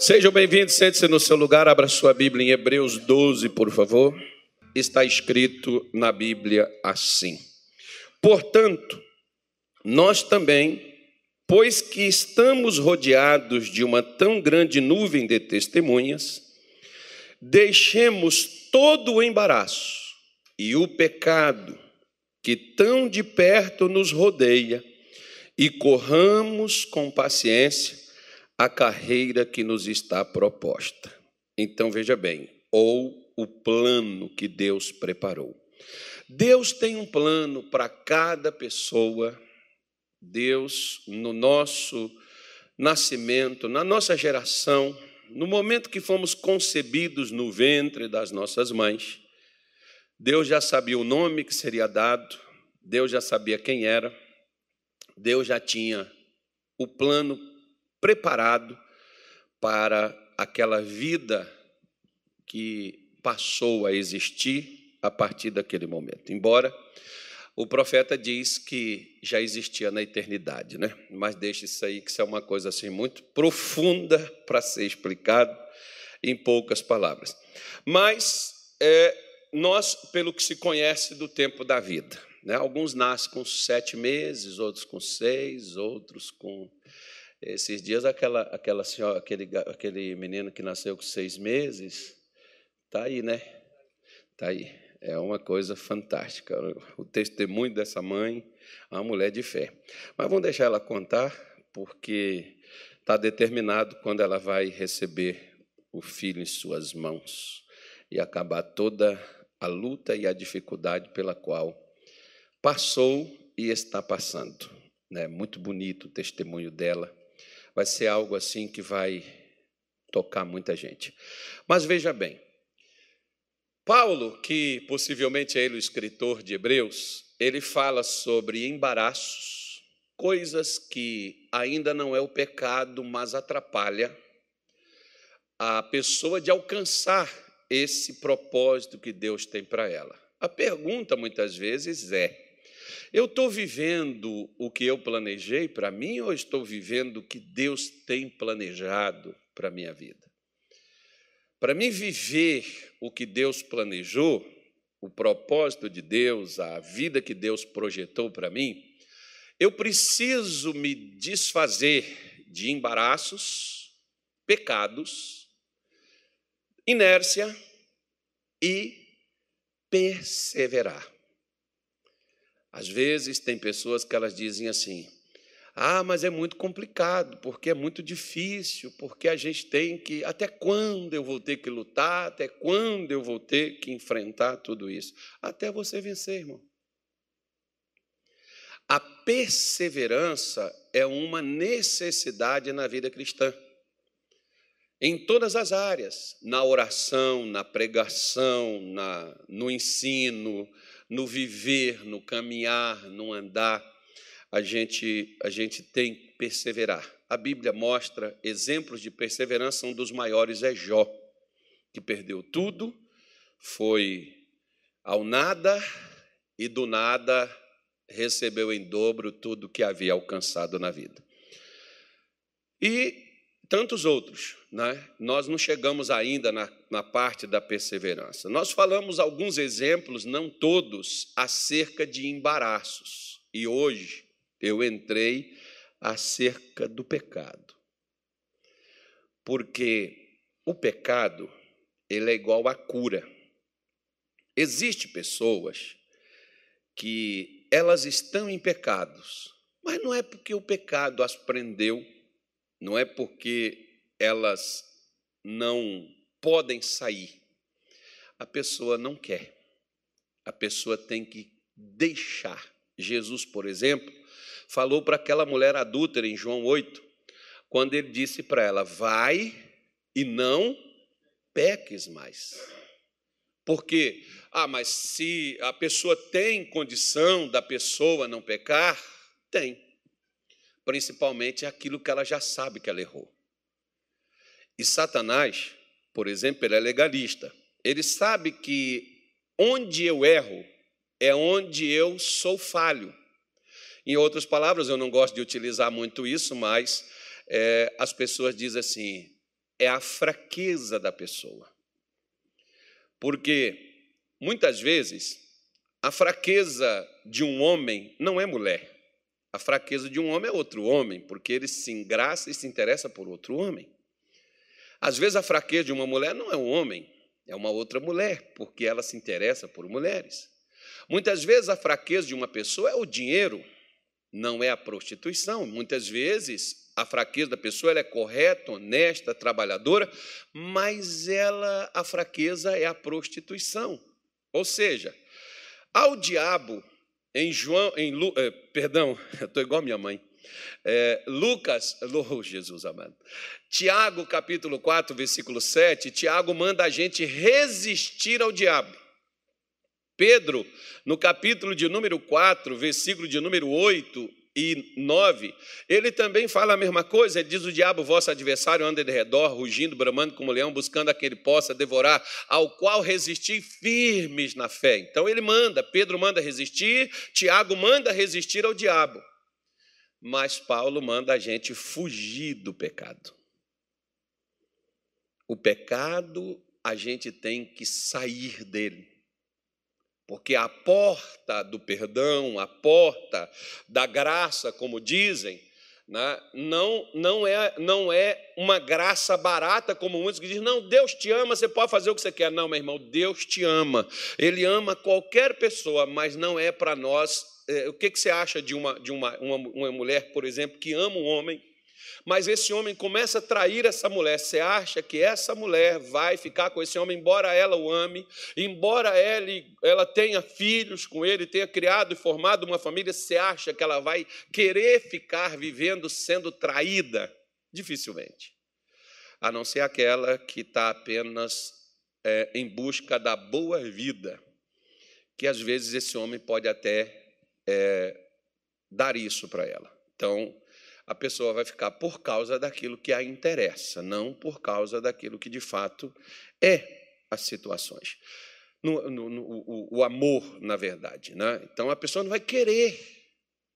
Sejam bem-vindos, sente-se no seu lugar, abra sua Bíblia em Hebreus 12, por favor. Está escrito na Bíblia assim: Portanto, nós também, pois que estamos rodeados de uma tão grande nuvem de testemunhas, deixemos todo o embaraço e o pecado que tão de perto nos rodeia e corramos com paciência a carreira que nos está proposta. Então veja bem, ou o plano que Deus preparou. Deus tem um plano para cada pessoa. Deus, no nosso nascimento, na nossa geração, no momento que fomos concebidos no ventre das nossas mães, Deus já sabia o nome que seria dado, Deus já sabia quem era, Deus já tinha o plano preparado para aquela vida que passou a existir a partir daquele momento. Embora o profeta diz que já existia na eternidade, né? Mas deixa isso aí que isso é uma coisa assim muito profunda para ser explicado em poucas palavras. Mas é, nós, pelo que se conhece do tempo da vida, né? Alguns nascem com sete meses, outros com seis, outros com esses dias, aquela, aquela senhora, aquele, aquele menino que nasceu com seis meses, está aí, né? Está aí. É uma coisa fantástica. O testemunho dessa mãe, uma mulher de fé. Mas vamos deixar ela contar, porque está determinado quando ela vai receber o filho em suas mãos e acabar toda a luta e a dificuldade pela qual passou e está passando. É muito bonito o testemunho dela vai ser algo assim que vai tocar muita gente. Mas veja bem, Paulo, que possivelmente é ele o escritor de Hebreus, ele fala sobre embaraços, coisas que ainda não é o pecado, mas atrapalha a pessoa de alcançar esse propósito que Deus tem para ela. A pergunta muitas vezes é: eu estou vivendo o que eu planejei para mim ou estou vivendo o que Deus tem planejado para a minha vida? Para mim viver o que Deus planejou, o propósito de Deus, a vida que Deus projetou para mim, eu preciso me desfazer de embaraços, pecados, inércia e perseverar. Às vezes tem pessoas que elas dizem assim: "Ah, mas é muito complicado, porque é muito difícil, porque a gente tem que até quando eu vou ter que lutar, até quando eu vou ter que enfrentar tudo isso? Até você vencer, irmão. A perseverança é uma necessidade na vida cristã. Em todas as áreas, na oração, na pregação, na, no ensino, no viver, no caminhar, no andar, a gente, a gente tem que perseverar. A Bíblia mostra exemplos de perseverança, um dos maiores é Jó, que perdeu tudo, foi ao nada e do nada recebeu em dobro tudo que havia alcançado na vida. E tantos outros. Né? Nós não chegamos ainda na, na parte da perseverança. Nós falamos alguns exemplos, não todos, acerca de embaraços. E hoje eu entrei acerca do pecado. Porque o pecado, ele é igual à cura. Existem pessoas que elas estão em pecados, mas não é porque o pecado as prendeu não é porque elas não podem sair. A pessoa não quer. A pessoa tem que deixar. Jesus, por exemplo, falou para aquela mulher adúltera em João 8, quando ele disse para ela: Vai e não peques mais. Porque, ah, mas se a pessoa tem condição da pessoa não pecar, tem principalmente aquilo que ela já sabe que ela errou. E Satanás, por exemplo, ele é legalista. Ele sabe que onde eu erro é onde eu sou falho. Em outras palavras, eu não gosto de utilizar muito isso, mas é, as pessoas dizem assim: é a fraqueza da pessoa. Porque muitas vezes a fraqueza de um homem não é mulher. A fraqueza de um homem é outro homem, porque ele se engraça e se interessa por outro homem. Às vezes a fraqueza de uma mulher não é um homem, é uma outra mulher, porque ela se interessa por mulheres. Muitas vezes a fraqueza de uma pessoa é o dinheiro, não é a prostituição. Muitas vezes a fraqueza da pessoa é correta, honesta, trabalhadora, mas ela a fraqueza é a prostituição. Ou seja, ao diabo em João, em Lu, eh, perdão, estou igual a minha mãe. É, Lucas, oh, Jesus amado. Tiago, capítulo 4, versículo 7, Tiago manda a gente resistir ao diabo. Pedro, no capítulo de número 4, versículo de número 8, e 9, ele também fala a mesma coisa. Ele diz: O diabo, vosso adversário, anda de redor, rugindo, bramando como leão, buscando a quem ele possa devorar, ao qual resistir firmes na fé. Então ele manda, Pedro manda resistir, Tiago manda resistir ao diabo. Mas Paulo manda a gente fugir do pecado. O pecado, a gente tem que sair dele. Porque a porta do perdão, a porta da graça, como dizem, né, não, não, é, não é uma graça barata, como muitos que dizem, não, Deus te ama, você pode fazer o que você quer. Não, meu irmão, Deus te ama. Ele ama qualquer pessoa, mas não é para nós. É, o que, você acha de, uma, de uma, uma, uma mulher, por exemplo, que ama um homem mas esse homem começa a trair essa mulher. Você acha que essa mulher vai ficar com esse homem, embora ela o ame, embora ele, ela tenha filhos com ele, tenha criado e formado uma família, você acha que ela vai querer ficar vivendo sendo traída? Dificilmente. A não ser aquela que está apenas é, em busca da boa vida, que às vezes esse homem pode até é, dar isso para ela. Então, a pessoa vai ficar por causa daquilo que a interessa, não por causa daquilo que de fato é as situações. No, no, no, o, o, amor, na verdade. Né? Então a pessoa não vai querer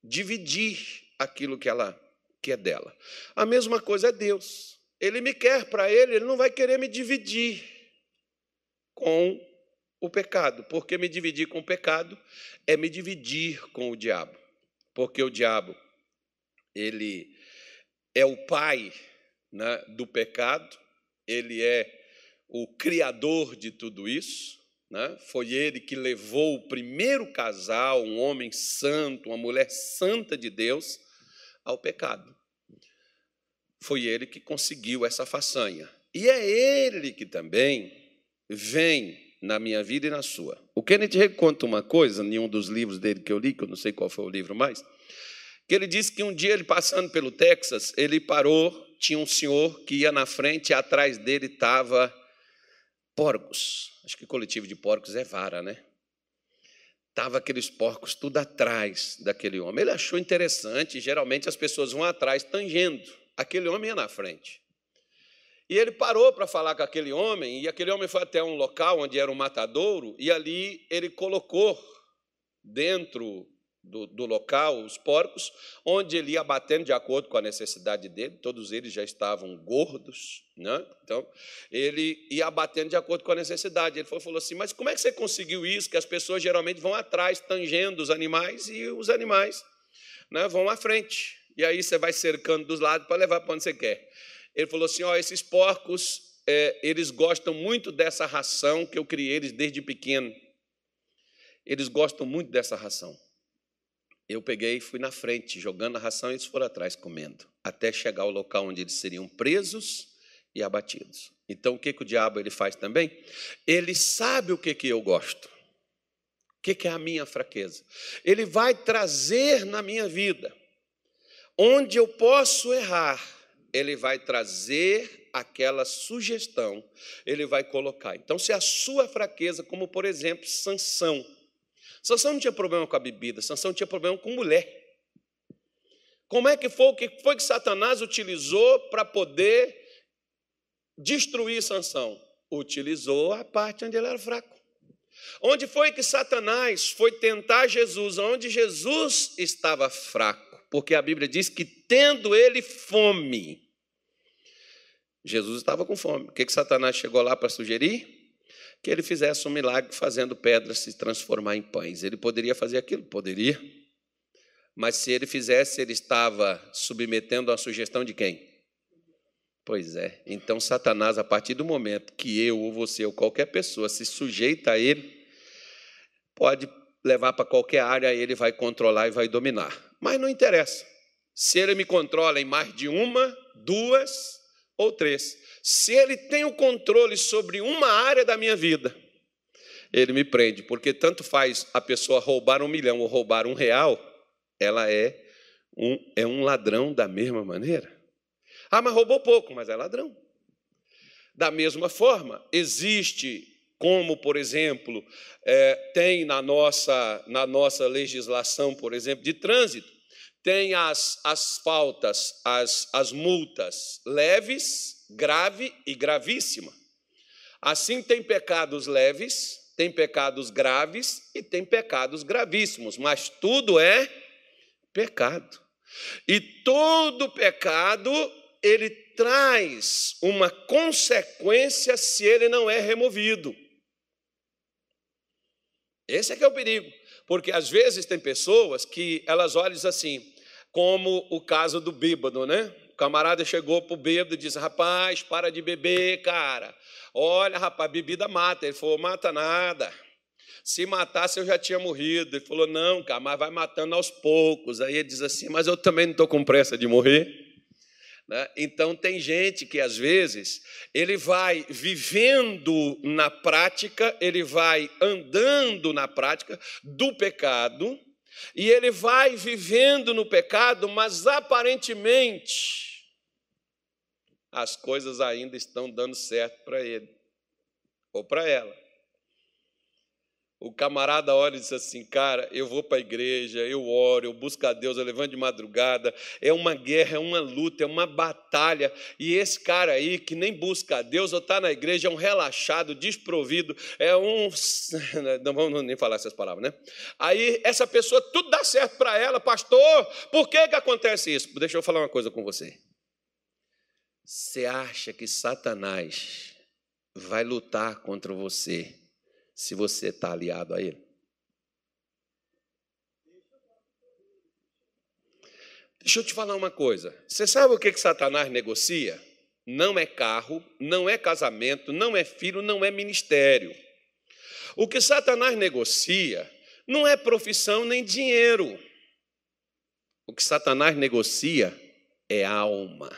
dividir aquilo que ela que é dela. A mesma coisa é Deus. Ele me quer para ele, ele não vai querer me dividir com o pecado, porque me dividir com o pecado é me dividir com o diabo. Porque o diabo ele é o pai né, do pecado, ele é o criador de tudo isso. Né? Foi ele que levou o primeiro casal, um homem santo, uma mulher santa de Deus, ao pecado. Foi ele que conseguiu essa façanha. E é ele que também vem na minha vida e na sua. O Kenneth conta uma coisa, em um dos livros dele que eu li, que eu não sei qual foi o livro mais, que ele disse que um dia ele passando pelo Texas, ele parou, tinha um senhor que ia na frente e atrás dele estava porcos. Acho que coletivo de porcos é vara, né? Tava aqueles porcos tudo atrás daquele homem. Ele achou interessante, geralmente as pessoas vão atrás tangendo. Aquele homem ia na frente. E ele parou para falar com aquele homem, e aquele homem foi até um local onde era um matadouro, e ali ele colocou dentro do, do, local, os porcos, onde ele ia batendo de acordo com a necessidade dele, todos eles já estavam gordos, né? então ele ia batendo de acordo com a necessidade. Ele falou assim: Mas como é que você conseguiu isso? Que as pessoas geralmente vão atrás, tangendo os animais, e os animais né, vão à frente. E aí você vai cercando dos lados para levar para onde você quer. Ele falou assim: Ó, esses porcos, é, eles gostam muito dessa ração que eu criei eles desde pequeno. Eles gostam muito dessa ração eu peguei e fui na frente, jogando a ração, e eles foram atrás comendo, até chegar ao local onde eles seriam presos e abatidos. Então, o que, que o diabo ele faz também? Ele sabe o que, que eu gosto, o que, que é a minha fraqueza. Ele vai trazer na minha vida, onde eu posso errar, ele vai trazer aquela sugestão, ele vai colocar. Então, se a sua fraqueza, como por exemplo, Sansão, Sansão não tinha problema com a bebida, Sansão tinha problema com mulher. Como é que foi o que foi que Satanás utilizou para poder destruir Sansão? Utilizou a parte onde ele era fraco. Onde foi que Satanás foi tentar Jesus? Onde Jesus estava fraco. Porque a Bíblia diz que tendo ele fome, Jesus estava com fome. O que, que Satanás chegou lá para sugerir? Que ele fizesse um milagre fazendo pedras se transformar em pães. Ele poderia fazer aquilo? Poderia. Mas se ele fizesse, ele estava submetendo a sugestão de quem? Pois é. Então, Satanás, a partir do momento que eu ou você ou qualquer pessoa se sujeita a ele, pode levar para qualquer área, ele vai controlar e vai dominar. Mas não interessa. Se ele me controla em mais de uma, duas ou três. Se ele tem o controle sobre uma área da minha vida, ele me prende, porque tanto faz a pessoa roubar um milhão ou roubar um real, ela é um, é um ladrão da mesma maneira. Ah, mas roubou pouco, mas é ladrão. Da mesma forma, existe, como, por exemplo, é, tem na nossa, na nossa legislação, por exemplo, de trânsito, tem as, as faltas, as, as multas leves, grave e gravíssima. Assim, tem pecados leves, tem pecados graves e tem pecados gravíssimos, mas tudo é pecado. E todo pecado ele traz uma consequência se ele não é removido. Esse é que é o perigo, porque às vezes tem pessoas que elas olham assim, como o caso do bêbado, né? O camarada chegou para o bêbado e disse: Rapaz, para de beber, cara. Olha, rapaz, bebida mata. Ele falou: Mata nada. Se matasse, eu já tinha morrido. Ele falou: Não, cara, mas vai matando aos poucos. Aí ele diz assim: Mas eu também não estou com pressa de morrer. Né? Então, tem gente que, às vezes, ele vai vivendo na prática, ele vai andando na prática do pecado, e ele vai vivendo no pecado, mas aparentemente as coisas ainda estão dando certo para ele ou para ela. O camarada olha e diz assim: Cara, eu vou para a igreja, eu oro, eu busco a Deus, eu levanto de madrugada. É uma guerra, é uma luta, é uma batalha. E esse cara aí, que nem busca a Deus ou está na igreja, é um relaxado, desprovido, é um. Não vamos nem falar essas palavras, né? Aí essa pessoa, tudo dá certo para ela, pastor, por que, que acontece isso? Deixa eu falar uma coisa com você. Você acha que Satanás vai lutar contra você? Se você está aliado a Ele. Deixa eu te falar uma coisa. Você sabe o que, que Satanás negocia? Não é carro, não é casamento, não é filho, não é ministério. O que Satanás negocia não é profissão nem dinheiro. O que Satanás negocia é alma.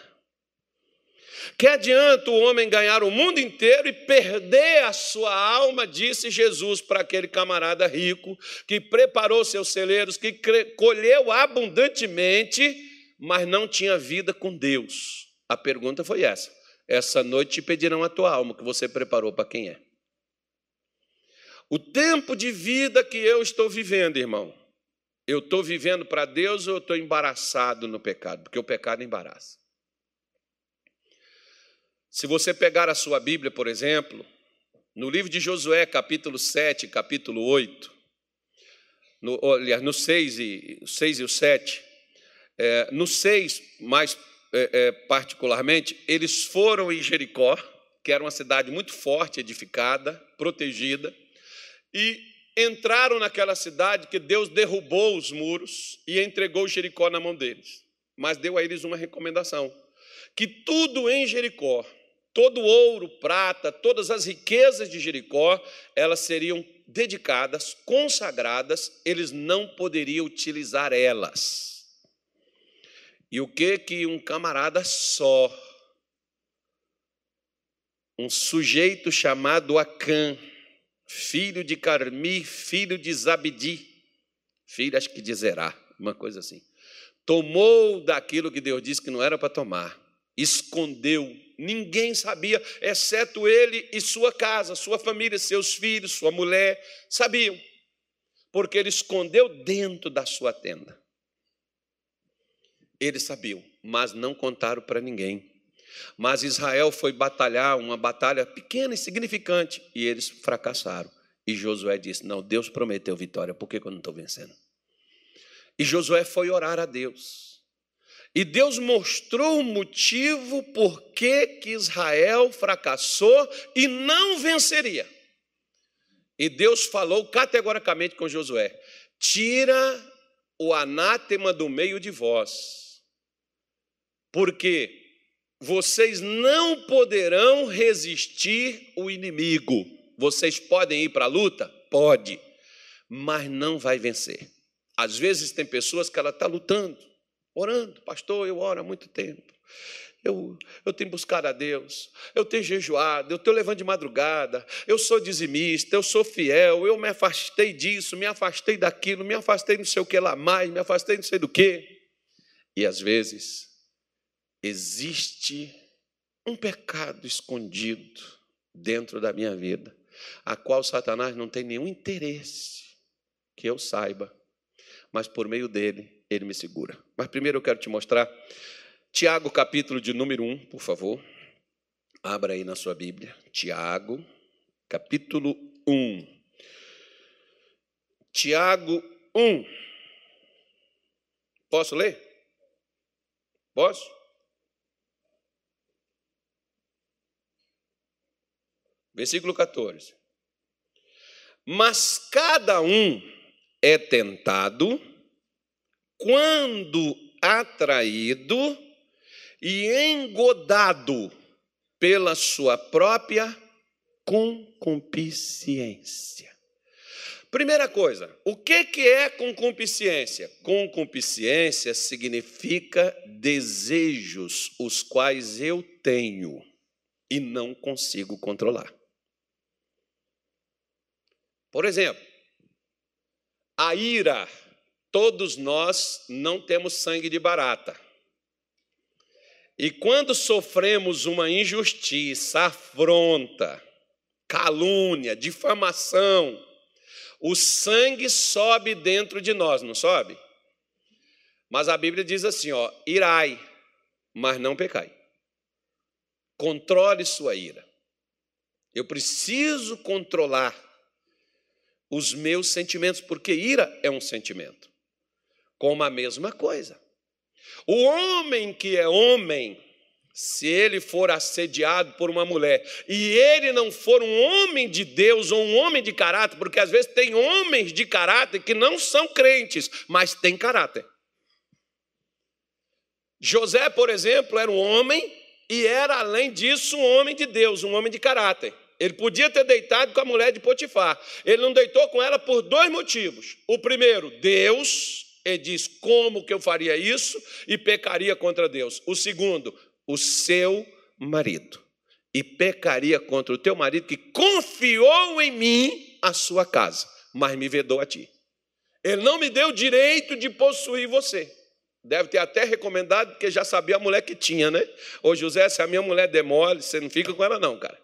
Que adianta o homem ganhar o mundo inteiro e perder a sua alma, disse Jesus para aquele camarada rico que preparou seus celeiros, que colheu abundantemente, mas não tinha vida com Deus. A pergunta foi essa: essa noite te pedirão a tua alma que você preparou para quem é? O tempo de vida que eu estou vivendo, irmão, eu estou vivendo para Deus ou eu estou embaraçado no pecado? Porque o pecado embaraça. Se você pegar a sua Bíblia, por exemplo, no livro de Josué, capítulo 7, capítulo 8, no, aliás, no 6 e, 6 e o 7, é, no 6, mais é, é, particularmente, eles foram em Jericó, que era uma cidade muito forte, edificada, protegida, e entraram naquela cidade que Deus derrubou os muros e entregou Jericó na mão deles. Mas deu a eles uma recomendação: que tudo em Jericó todo ouro, prata, todas as riquezas de Jericó, elas seriam dedicadas, consagradas, eles não poderiam utilizar elas. E o que que um camarada só, um sujeito chamado Acã, filho de Carmi, filho de Zabdi, filho acho que de Zerá, uma coisa assim, tomou daquilo que Deus disse que não era para tomar, escondeu ninguém sabia, exceto ele e sua casa, sua família, seus filhos, sua mulher, sabiam, porque ele escondeu dentro da sua tenda. Eles sabiam, mas não contaram para ninguém. Mas Israel foi batalhar uma batalha pequena e significante e eles fracassaram. E Josué disse: Não, Deus prometeu vitória, por que eu não estou vencendo? E Josué foi orar a Deus. E Deus mostrou o motivo por que, que Israel fracassou e não venceria. E Deus falou categoricamente com Josué: tira o anátema do meio de vós, porque vocês não poderão resistir o inimigo. Vocês podem ir para a luta? Pode, mas não vai vencer. Às vezes tem pessoas que ela está lutando, orando, pastor, eu oro há muito tempo. Eu, eu tenho buscado a Deus, eu tenho jejuado, eu tenho levando de madrugada, eu sou dizimista, eu sou fiel, eu me afastei disso, me afastei daquilo, me afastei não sei o que lá mais, me afastei não sei do que. E às vezes existe um pecado escondido dentro da minha vida, a qual Satanás não tem nenhum interesse que eu saiba, mas por meio dele ele me segura. Mas primeiro eu quero te mostrar Tiago, capítulo de número 1, por favor. Abra aí na sua Bíblia. Tiago, capítulo 1. Tiago 1. Posso ler? Posso? Versículo 14. Mas cada um é tentado quando atraído e engodado pela sua própria concupiscência. Primeira coisa, o que, que é concupiscência? Concupiscência significa desejos os quais eu tenho e não consigo controlar. Por exemplo, a ira. Todos nós não temos sangue de barata. E quando sofremos uma injustiça, afronta, calúnia, difamação, o sangue sobe dentro de nós, não sobe? Mas a Bíblia diz assim, ó, irai, mas não pecai. Controle sua ira. Eu preciso controlar os meus sentimentos, porque ira é um sentimento. Como a mesma coisa. O homem que é homem, se ele for assediado por uma mulher e ele não for um homem de Deus ou um homem de caráter, porque às vezes tem homens de caráter que não são crentes, mas têm caráter. José, por exemplo, era um homem e era, além disso, um homem de Deus, um homem de caráter. Ele podia ter deitado com a mulher de Potifar. Ele não deitou com ela por dois motivos. O primeiro, Deus ele diz como que eu faria isso e pecaria contra Deus. O segundo, o seu marido. E pecaria contra o teu marido que confiou em mim a sua casa, mas me vedou a ti. Ele não me deu direito de possuir você. Deve ter até recomendado, porque já sabia a mulher que tinha, né? Ô José, se a minha mulher demole, você não fica com ela, não, cara.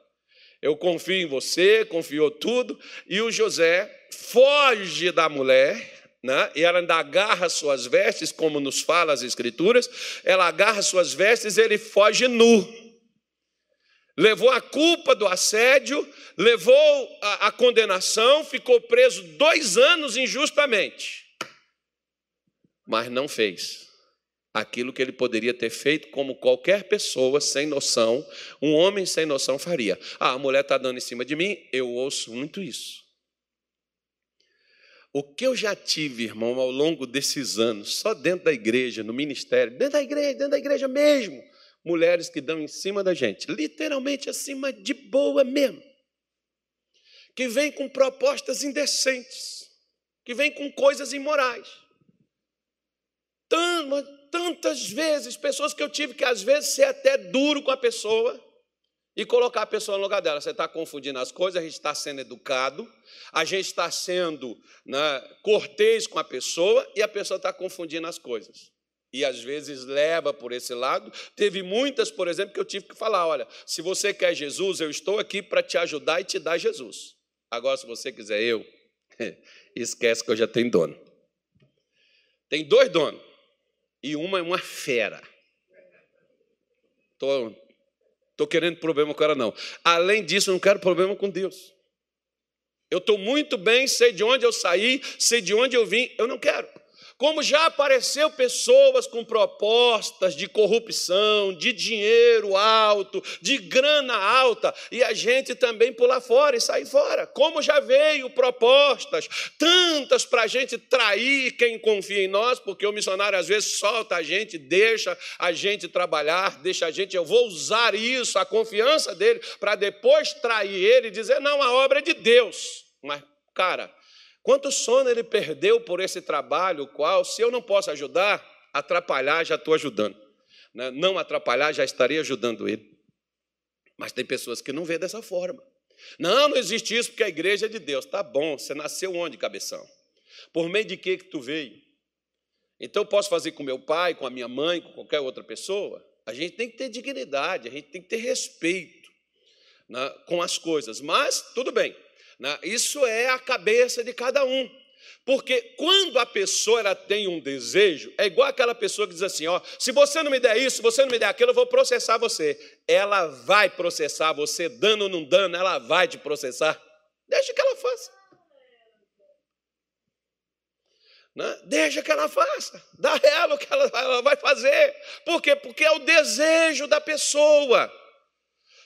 Eu confio em você, confiou tudo. E o José foge da mulher, né? e ela ainda agarra suas vestes, como nos fala as Escrituras, ela agarra suas vestes e ele foge nu. Levou a culpa do assédio, levou a, a condenação, ficou preso dois anos injustamente, mas não fez aquilo que ele poderia ter feito, como qualquer pessoa sem noção, um homem sem noção faria. Ah, a mulher está dando em cima de mim, eu ouço muito isso. O que eu já tive, irmão, ao longo desses anos, só dentro da igreja, no ministério, dentro da igreja, dentro da igreja mesmo, mulheres que dão em cima da gente, literalmente acima de boa mesmo, que vêm com propostas indecentes, que vêm com coisas imorais. Tantas vezes, pessoas que eu tive que às vezes ser até duro com a pessoa, e colocar a pessoa no lugar dela. Você está confundindo as coisas, a gente está sendo educado, a gente está sendo né, cortês com a pessoa e a pessoa está confundindo as coisas. E às vezes leva por esse lado. Teve muitas, por exemplo, que eu tive que falar: olha, se você quer Jesus, eu estou aqui para te ajudar e te dar Jesus. Agora, se você quiser eu, esquece que eu já tenho dono. Tem dois donos. E uma é uma fera. Estou Estou querendo problema com ela, não. Além disso, não quero problema com Deus. Eu estou muito bem, sei de onde eu saí, sei de onde eu vim, eu não quero. Como já apareceu pessoas com propostas de corrupção, de dinheiro alto, de grana alta, e a gente também pular fora e sair fora. Como já veio propostas, tantas para a gente trair quem confia em nós, porque o missionário às vezes solta a gente, deixa a gente trabalhar, deixa a gente, eu vou usar isso, a confiança dele, para depois trair ele e dizer, não, a obra é de Deus. Mas, cara, Quanto sono ele perdeu por esse trabalho, qual, se eu não posso ajudar, atrapalhar, já estou ajudando. Né? Não atrapalhar, já estaria ajudando ele. Mas tem pessoas que não vê dessa forma. Não, não existe isso porque a igreja é de Deus. Tá bom, você nasceu onde, cabeção? Por meio de que que tu veio? Então eu posso fazer com meu pai, com a minha mãe, com qualquer outra pessoa? A gente tem que ter dignidade, a gente tem que ter respeito né, com as coisas. Mas tudo bem. Né? Isso é a cabeça de cada um. Porque quando a pessoa tem um desejo, é igual aquela pessoa que diz assim: ó, se você não me der isso, se você não me der aquilo, eu vou processar você. Ela vai processar você, dando ou não dando, ela vai te processar. Deixa que ela faça. Né? Deixa que ela faça. Dá ela o que ela, ela vai fazer. Por quê? Porque é o desejo da pessoa.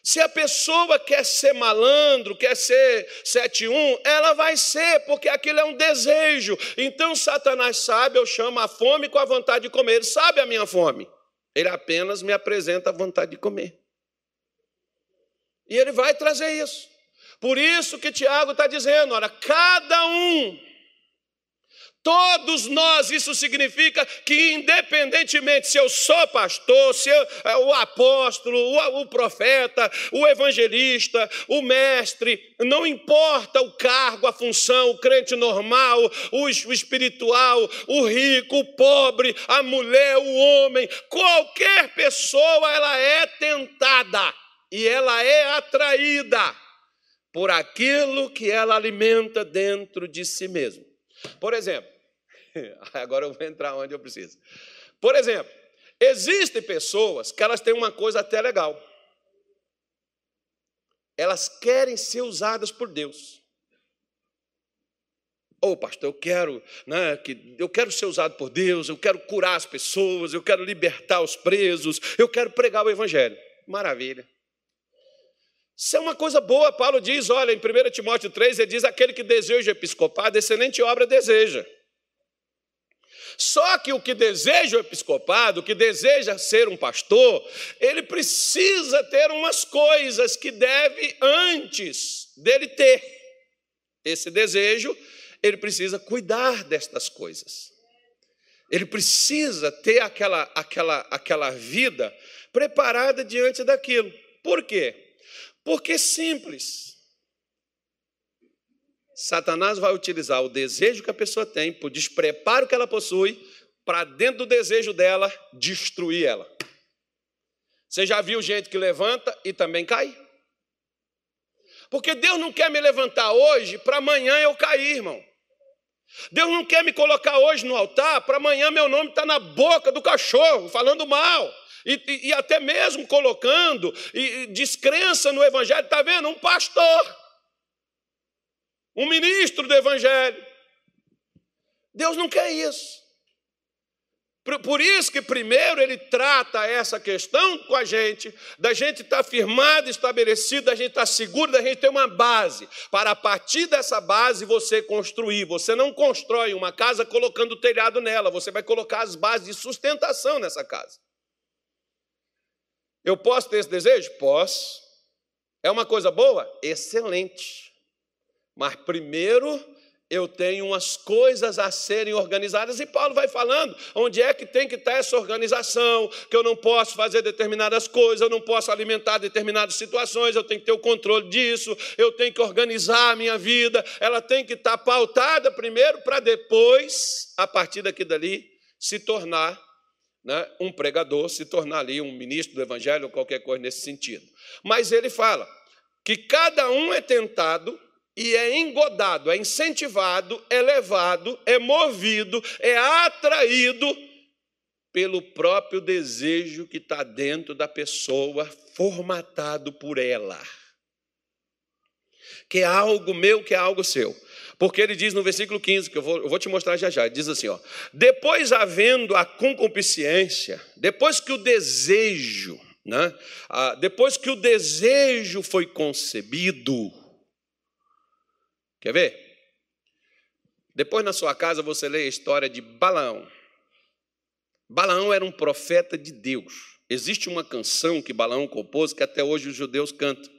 Se a pessoa quer ser malandro, quer ser 71, ela vai ser, porque aquilo é um desejo. Então Satanás sabe, eu chamo a fome com a vontade de comer. Ele sabe a minha fome. Ele apenas me apresenta a vontade de comer. E ele vai trazer isso. Por isso que Tiago está dizendo: olha, cada um Todos nós, isso significa que, independentemente se eu sou pastor, se eu, é, o apóstolo, o, o profeta, o evangelista, o mestre, não importa o cargo, a função, o crente normal, o, o espiritual, o rico, o pobre, a mulher, o homem, qualquer pessoa, ela é tentada e ela é atraída por aquilo que ela alimenta dentro de si mesma. Por exemplo, Agora eu vou entrar onde eu preciso. Por exemplo, existem pessoas que elas têm uma coisa até legal. Elas querem ser usadas por Deus. Ô oh, pastor, eu quero, né, que, eu quero ser usado por Deus, eu quero curar as pessoas, eu quero libertar os presos, eu quero pregar o Evangelho. Maravilha. Isso é uma coisa boa, Paulo diz, olha, em 1 Timóteo 3, ele diz: aquele que deseja episcopado, excelente obra deseja. Só que o que deseja o episcopado, o que deseja ser um pastor, ele precisa ter umas coisas que deve antes dele ter. Esse desejo, ele precisa cuidar destas coisas. Ele precisa ter aquela, aquela, aquela vida preparada diante daquilo. Por quê? Porque é simples. Satanás vai utilizar o desejo que a pessoa tem, o despreparo que ela possui, para dentro do desejo dela destruir ela. Você já viu gente que levanta e também cai? Porque Deus não quer me levantar hoje para amanhã eu cair, irmão. Deus não quer me colocar hoje no altar para amanhã meu nome estar tá na boca do cachorro, falando mal. E, e, e até mesmo colocando e, descrença no Evangelho. Está vendo? Um pastor um ministro do Evangelho. Deus não quer isso. Por isso que primeiro ele trata essa questão com a gente, da gente estar tá firmado, estabelecido, da gente estar tá seguro, da gente ter uma base, para a partir dessa base você construir. Você não constrói uma casa colocando o telhado nela, você vai colocar as bases de sustentação nessa casa. Eu posso ter esse desejo? Posso. É uma coisa boa? Excelente. Mas primeiro eu tenho umas coisas a serem organizadas, e Paulo vai falando onde é que tem que estar essa organização, que eu não posso fazer determinadas coisas, eu não posso alimentar determinadas situações, eu tenho que ter o controle disso, eu tenho que organizar a minha vida, ela tem que estar pautada primeiro para depois, a partir daqui dali, se tornar né, um pregador, se tornar ali um ministro do evangelho ou qualquer coisa nesse sentido. Mas ele fala que cada um é tentado e é engodado, é incentivado, é levado, é movido, é atraído pelo próprio desejo que está dentro da pessoa, formatado por ela. que é algo meu, que é algo seu. Porque ele diz no versículo 15, que eu vou, eu vou te mostrar já já, diz assim: ó, depois havendo a concupiscência, depois que o desejo, né, ah, depois que o desejo foi concebido, quer ver? Depois na sua casa você lê a história de Balaão. Balaão era um profeta de Deus. Existe uma canção que Balaão compôs que até hoje os judeus cantam,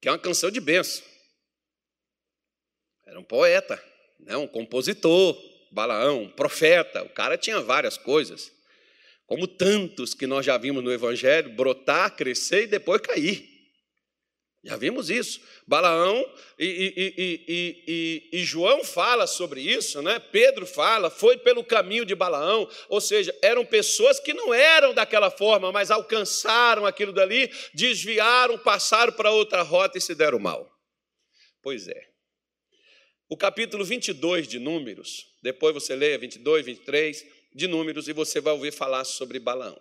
que é uma canção de bênção. Era um poeta, né? um compositor, Balaão, um profeta. O cara tinha várias coisas, como tantos que nós já vimos no Evangelho brotar, crescer e depois cair. Já vimos isso. Balaão e, e, e, e, João fala sobre isso, né? Pedro fala, foi pelo caminho de Balaão, ou seja, eram pessoas que não eram daquela forma, mas alcançaram aquilo dali, desviaram, passaram para outra rota e se deram mal. Pois é. O capítulo 22 de Números, depois você leia 22, 23 de Números e você vai ouvir falar sobre Balaão.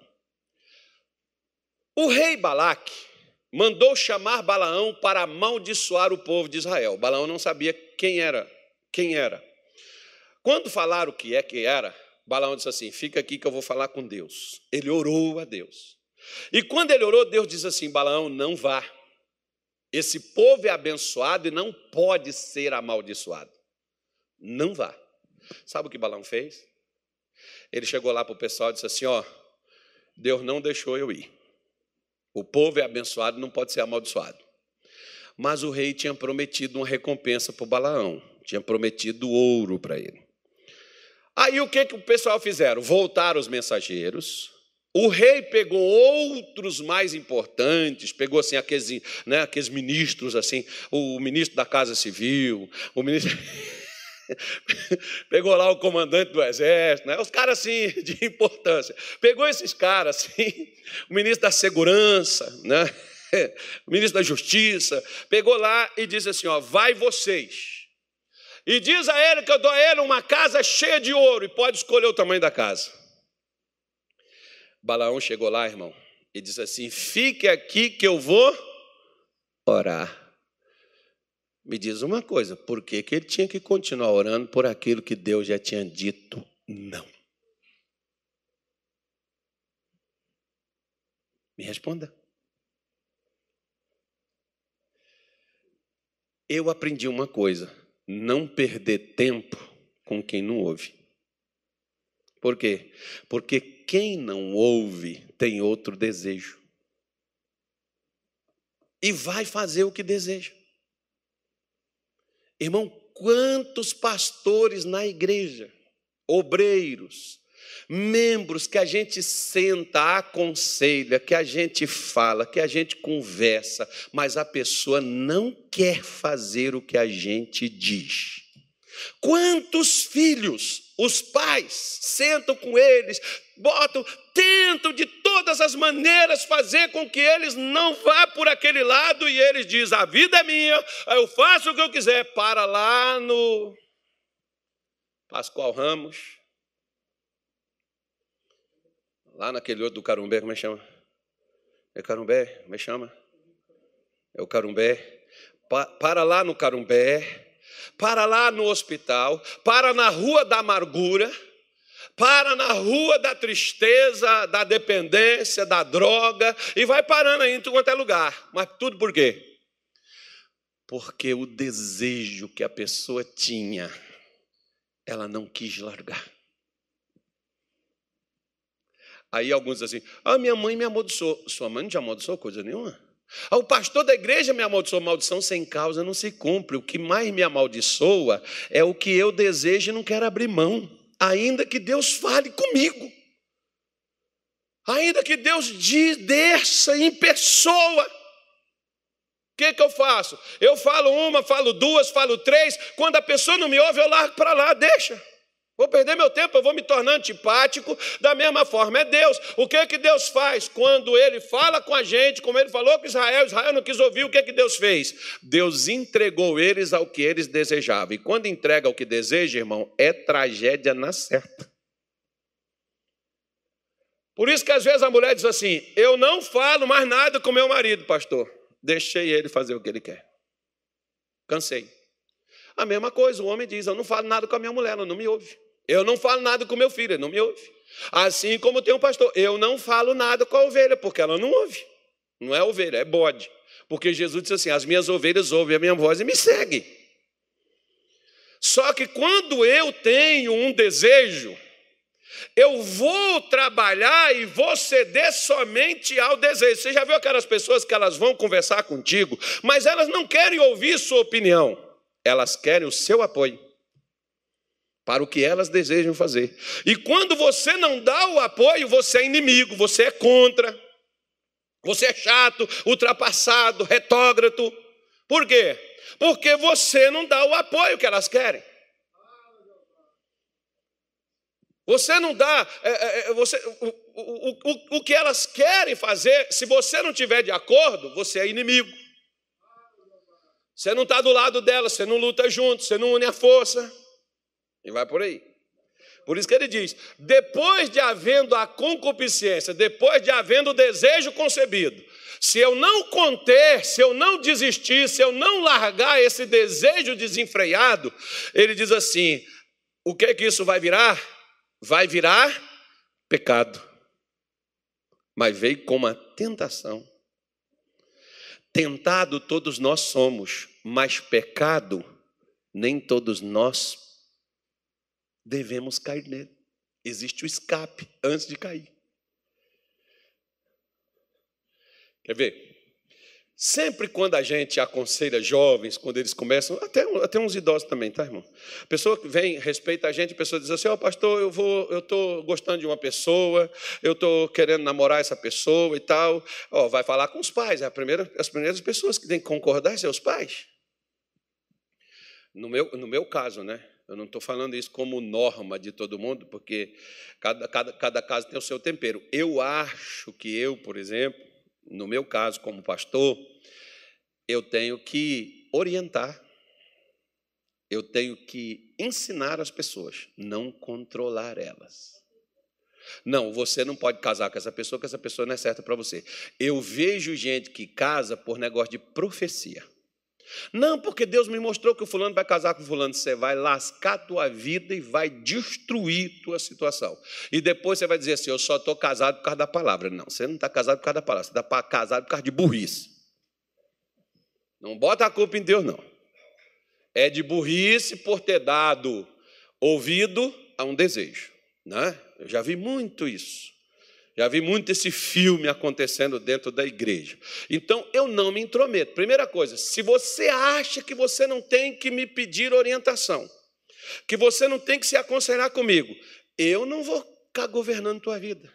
O rei Balaque mandou chamar Balaão para amaldiçoar o povo de Israel. Balaão não sabia quem era, quem era. Quando falaram o que é que era, Balaão disse assim: "Fica aqui que eu vou falar com Deus". Ele orou a Deus. E quando ele orou, Deus disse assim: "Balaão, não vá. Esse povo é abençoado e não pode ser amaldiçoado. Não vá". Sabe o que Balaão fez? Ele chegou lá para o pessoal e disse assim: "Ó, Deus não deixou eu ir. O povo é abençoado, não pode ser amaldiçoado. Mas o rei tinha prometido uma recompensa para Balaão, tinha prometido ouro para ele. Aí o que, que o pessoal fizeram? Voltaram os mensageiros. O rei pegou outros mais importantes, pegou assim aqueles, né, aqueles ministros assim, o ministro da Casa Civil, o ministro Pegou lá o comandante do exército, né? os caras assim de importância. Pegou esses caras assim, o ministro da segurança, né? o ministro da justiça, pegou lá e disse assim: ó, vai vocês. E diz a ele que eu dou a ele uma casa cheia de ouro e pode escolher o tamanho da casa. Balaão chegou lá, irmão, e disse assim: fique aqui que eu vou orar. Me diz uma coisa, por que, que ele tinha que continuar orando por aquilo que Deus já tinha dito não? Me responda. Eu aprendi uma coisa: não perder tempo com quem não ouve. Por quê? Porque quem não ouve tem outro desejo. E vai fazer o que deseja. Irmão, quantos pastores na igreja, obreiros, membros que a gente senta, aconselha, que a gente fala, que a gente conversa, mas a pessoa não quer fazer o que a gente diz. Quantos filhos os pais sentam com eles, botam, tentam de todas as maneiras fazer com que eles não vá por aquele lado e eles dizem: a vida é minha, eu faço o que eu quiser. Para lá no Pascoal Ramos, lá naquele outro do Carumbé, como é que chama? É Carumbé, como é que chama? É o Carumbé. para lá no Carumbé, para lá no hospital, para na rua da amargura para na rua da tristeza, da dependência, da droga, e vai parando aí em tudo quanto é lugar. Mas tudo por quê? Porque o desejo que a pessoa tinha, ela não quis largar. Aí alguns assim: ah, minha mãe me amaldiçoou. Sua mãe não te amaldiçoou coisa nenhuma? Ah, o pastor da igreja me amaldiçoou. Maldição sem causa não se cumpre. O que mais me amaldiçoa é o que eu desejo e não quero abrir mão ainda que Deus fale comigo, ainda que Deus desça em pessoa. O que, que eu faço? Eu falo uma, falo duas, falo três. Quando a pessoa não me ouve, eu largo para lá, deixa. Vou perder meu tempo, eu vou me tornar antipático. Da mesma forma, é Deus. O que que Deus faz quando Ele fala com a gente, como Ele falou com Israel? Israel não quis ouvir. O que que Deus fez? Deus entregou eles ao que eles desejavam. E quando entrega o que deseja, irmão, é tragédia na certa. Por isso que às vezes a mulher diz assim: Eu não falo mais nada com meu marido, pastor. deixei ele fazer o que ele quer. Cansei. A mesma coisa, o homem diz: Eu não falo nada com a minha mulher, ela não me ouve. Eu não falo nada com meu filho, ele não me ouve. Assim como tem um pastor, eu não falo nada com a ovelha, porque ela não ouve. Não é ovelha, é bode. Porque Jesus disse assim: As minhas ovelhas ouvem a minha voz e me seguem. Só que quando eu tenho um desejo, eu vou trabalhar e vou ceder somente ao desejo. Você já viu aquelas pessoas que elas vão conversar contigo, mas elas não querem ouvir sua opinião, elas querem o seu apoio para o que elas desejam fazer. E quando você não dá o apoio, você é inimigo, você é contra, você é chato, ultrapassado, retógrafo. Por quê? Porque você não dá o apoio que elas querem. Você não dá, é, é, é você, o, o, o, o que elas querem fazer, se você não tiver de acordo, você é inimigo. Você não está do lado delas, você não luta junto, você não une a força. E vai por aí. Por isso que ele diz: depois de havendo a concupiscência, depois de havendo o desejo concebido, se eu não conter, se eu não desistir, se eu não largar esse desejo desenfreado, ele diz assim: o que é que isso vai virar? Vai virar pecado. Mas veio como uma tentação. Tentado todos nós somos, mas pecado nem todos nós devemos cair nele. Existe o escape antes de cair. Quer ver? Sempre quando a gente aconselha jovens, quando eles começam, até, até uns idosos também, tá, irmão? Pessoa que vem, respeita a gente, a pessoa diz assim: Ó, oh, pastor, eu vou, eu estou gostando de uma pessoa, eu estou querendo namorar essa pessoa e tal. Ó, oh, vai falar com os pais, é a primeira, as primeiras pessoas que têm que concordar são os pais. No meu, no meu caso, né? Eu não estou falando isso como norma de todo mundo, porque cada, cada, cada caso tem o seu tempero. Eu acho que eu, por exemplo, no meu caso, como pastor, eu tenho que orientar, eu tenho que ensinar as pessoas, não controlar elas. Não, você não pode casar com essa pessoa, que essa pessoa não é certa para você. Eu vejo gente que casa por negócio de profecia. Não, porque Deus me mostrou que o fulano vai casar com o fulano. Você vai lascar a tua vida e vai destruir tua situação. E depois você vai dizer assim: Eu só estou casado por causa da palavra. Não, você não está casado por causa da palavra, você está casado por causa de burrice. Não bota a culpa em Deus, não. É de burrice por ter dado ouvido a um desejo. Né? Eu já vi muito isso. Já vi muito esse filme acontecendo dentro da igreja. Então, eu não me intrometo. Primeira coisa, se você acha que você não tem que me pedir orientação, que você não tem que se aconselhar comigo, eu não vou ficar governando tua vida,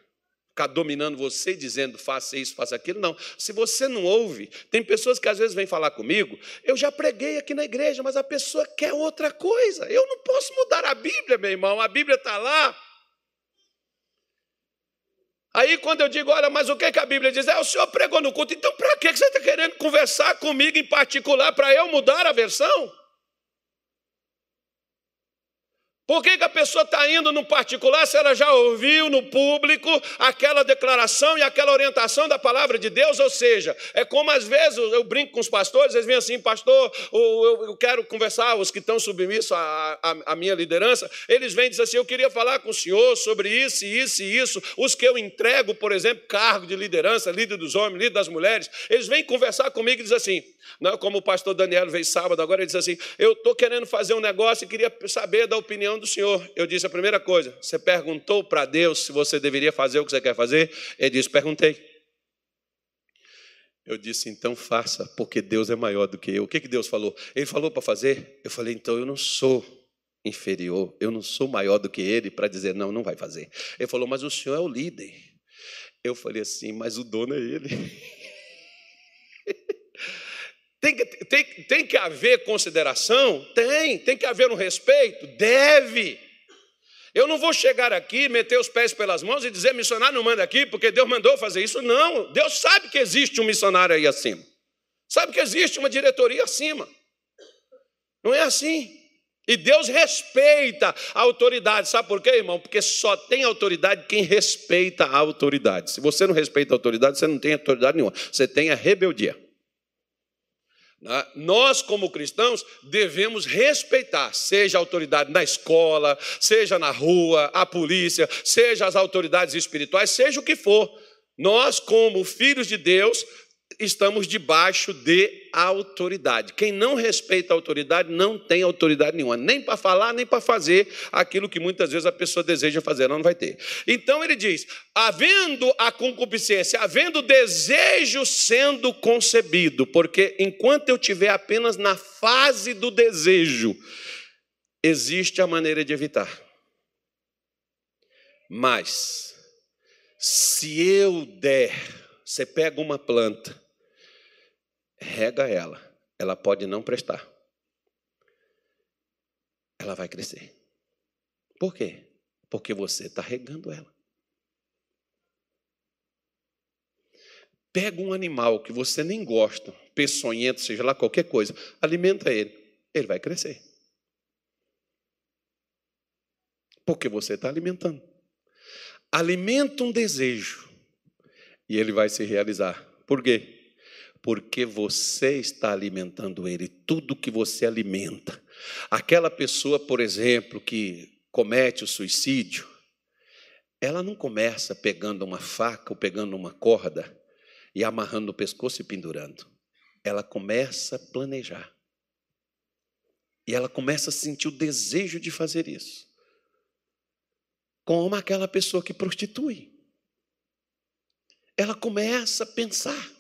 ficar dominando você, dizendo faça isso, faça aquilo. Não. Se você não ouve, tem pessoas que às vezes vêm falar comigo, eu já preguei aqui na igreja, mas a pessoa quer outra coisa. Eu não posso mudar a Bíblia, meu irmão. A Bíblia está lá. Aí quando eu digo, olha, mas o que, que a Bíblia diz? É, o senhor pregou no culto, então para que você está querendo conversar comigo em particular para eu mudar a versão? Por que, que a pessoa está indo no particular se ela já ouviu no público aquela declaração e aquela orientação da palavra de Deus? Ou seja, é como às vezes eu brinco com os pastores, eles vêm assim, pastor, eu quero conversar, os que estão submissos à, à, à minha liderança, eles vêm e dizem assim: eu queria falar com o senhor sobre isso, isso e isso. Os que eu entrego, por exemplo, cargo de liderança, líder dos homens, líder das mulheres, eles vêm conversar comigo e dizem assim: não, como o pastor Daniel veio sábado, agora ele diz assim: eu estou querendo fazer um negócio e queria saber da opinião do Senhor. Eu disse a primeira coisa: você perguntou para Deus se você deveria fazer o que você quer fazer? Ele disse: perguntei. Eu disse: então faça, porque Deus é maior do que eu. O que, que Deus falou? Ele falou para fazer? Eu falei: então eu não sou inferior, eu não sou maior do que ele para dizer não, não vai fazer. Ele falou: mas o senhor é o líder. Eu falei assim: mas o dono é ele. Tem que, tem, tem que haver consideração? Tem. Tem que haver um respeito? Deve. Eu não vou chegar aqui, meter os pés pelas mãos e dizer missionário não manda aqui porque Deus mandou fazer isso. Não. Deus sabe que existe um missionário aí acima. Sabe que existe uma diretoria acima. Não é assim. E Deus respeita a autoridade. Sabe por quê, irmão? Porque só tem autoridade quem respeita a autoridade. Se você não respeita a autoridade, você não tem autoridade nenhuma. Você tem a rebeldia. Né? Nós, como cristãos, devemos respeitar, seja a autoridade na escola, seja na rua, a polícia, seja as autoridades espirituais, seja o que for. Nós, como filhos de Deus, estamos debaixo de autoridade. Quem não respeita a autoridade não tem autoridade nenhuma, nem para falar, nem para fazer aquilo que muitas vezes a pessoa deseja fazer, ela não vai ter. Então ele diz: havendo a concupiscência, havendo desejo sendo concebido, porque enquanto eu tiver apenas na fase do desejo, existe a maneira de evitar. Mas, se eu der, você pega uma planta, rega ela, ela pode não prestar. Ela vai crescer. Por quê? Porque você está regando ela. Pega um animal que você nem gosta, peçonhento, seja lá qualquer coisa, alimenta ele, ele vai crescer. Porque você está alimentando. Alimenta um desejo e ele vai se realizar. Por quê? porque você está alimentando ele. Tudo que você alimenta. Aquela pessoa, por exemplo, que comete o suicídio, ela não começa pegando uma faca ou pegando uma corda e amarrando no pescoço e pendurando. Ela começa a planejar. E ela começa a sentir o desejo de fazer isso. Como aquela pessoa que prostitui. Ela começa a pensar.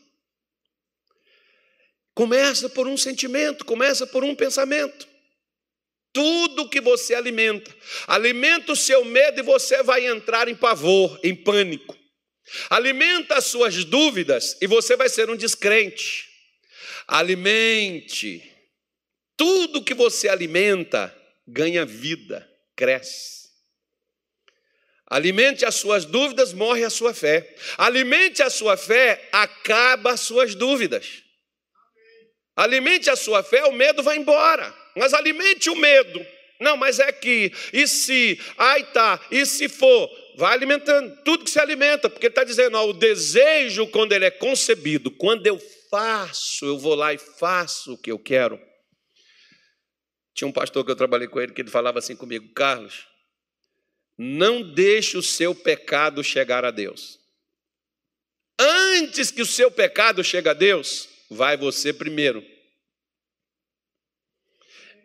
Começa por um sentimento, começa por um pensamento. Tudo que você alimenta, alimenta o seu medo e você vai entrar em pavor, em pânico. Alimenta as suas dúvidas e você vai ser um descrente. Alimente. Tudo que você alimenta ganha vida, cresce. Alimente as suas dúvidas, morre a sua fé. Alimente a sua fé, acaba as suas dúvidas. Alimente a sua fé, o medo vai embora. Mas alimente o medo. Não, mas é que, e se, ai tá, e se for, vai alimentando tudo que se alimenta, porque está dizendo, ó, o desejo, quando ele é concebido, quando eu faço, eu vou lá e faço o que eu quero. Tinha um pastor que eu trabalhei com ele que ele falava assim comigo, Carlos, não deixe o seu pecado chegar a Deus. Antes que o seu pecado chegue a Deus, vai você primeiro.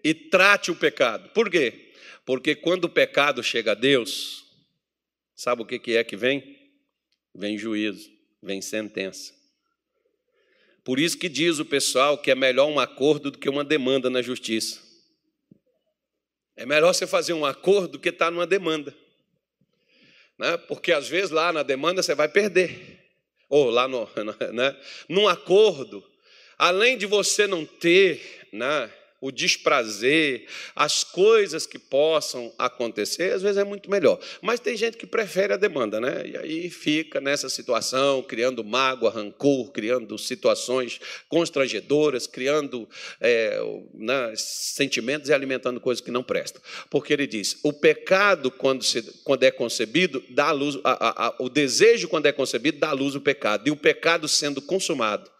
E trate o pecado. Por quê? Porque quando o pecado chega a Deus, sabe o que é que vem? Vem juízo, vem sentença. Por isso que diz o pessoal que é melhor um acordo do que uma demanda na justiça. É melhor você fazer um acordo do que estar numa demanda. Né? Porque às vezes lá na demanda você vai perder. Ou lá no, né? num acordo, além de você não ter né, o desprazer, as coisas que possam acontecer, às vezes é muito melhor. Mas tem gente que prefere a demanda, né? E aí fica nessa situação, criando mágoa, rancor, criando situações constrangedoras, criando é, né, sentimentos e alimentando coisas que não prestam. Porque ele diz: o pecado, quando, se, quando é concebido, dá luz, a, a, o desejo, quando é concebido, dá luz ao pecado. E o pecado sendo consumado,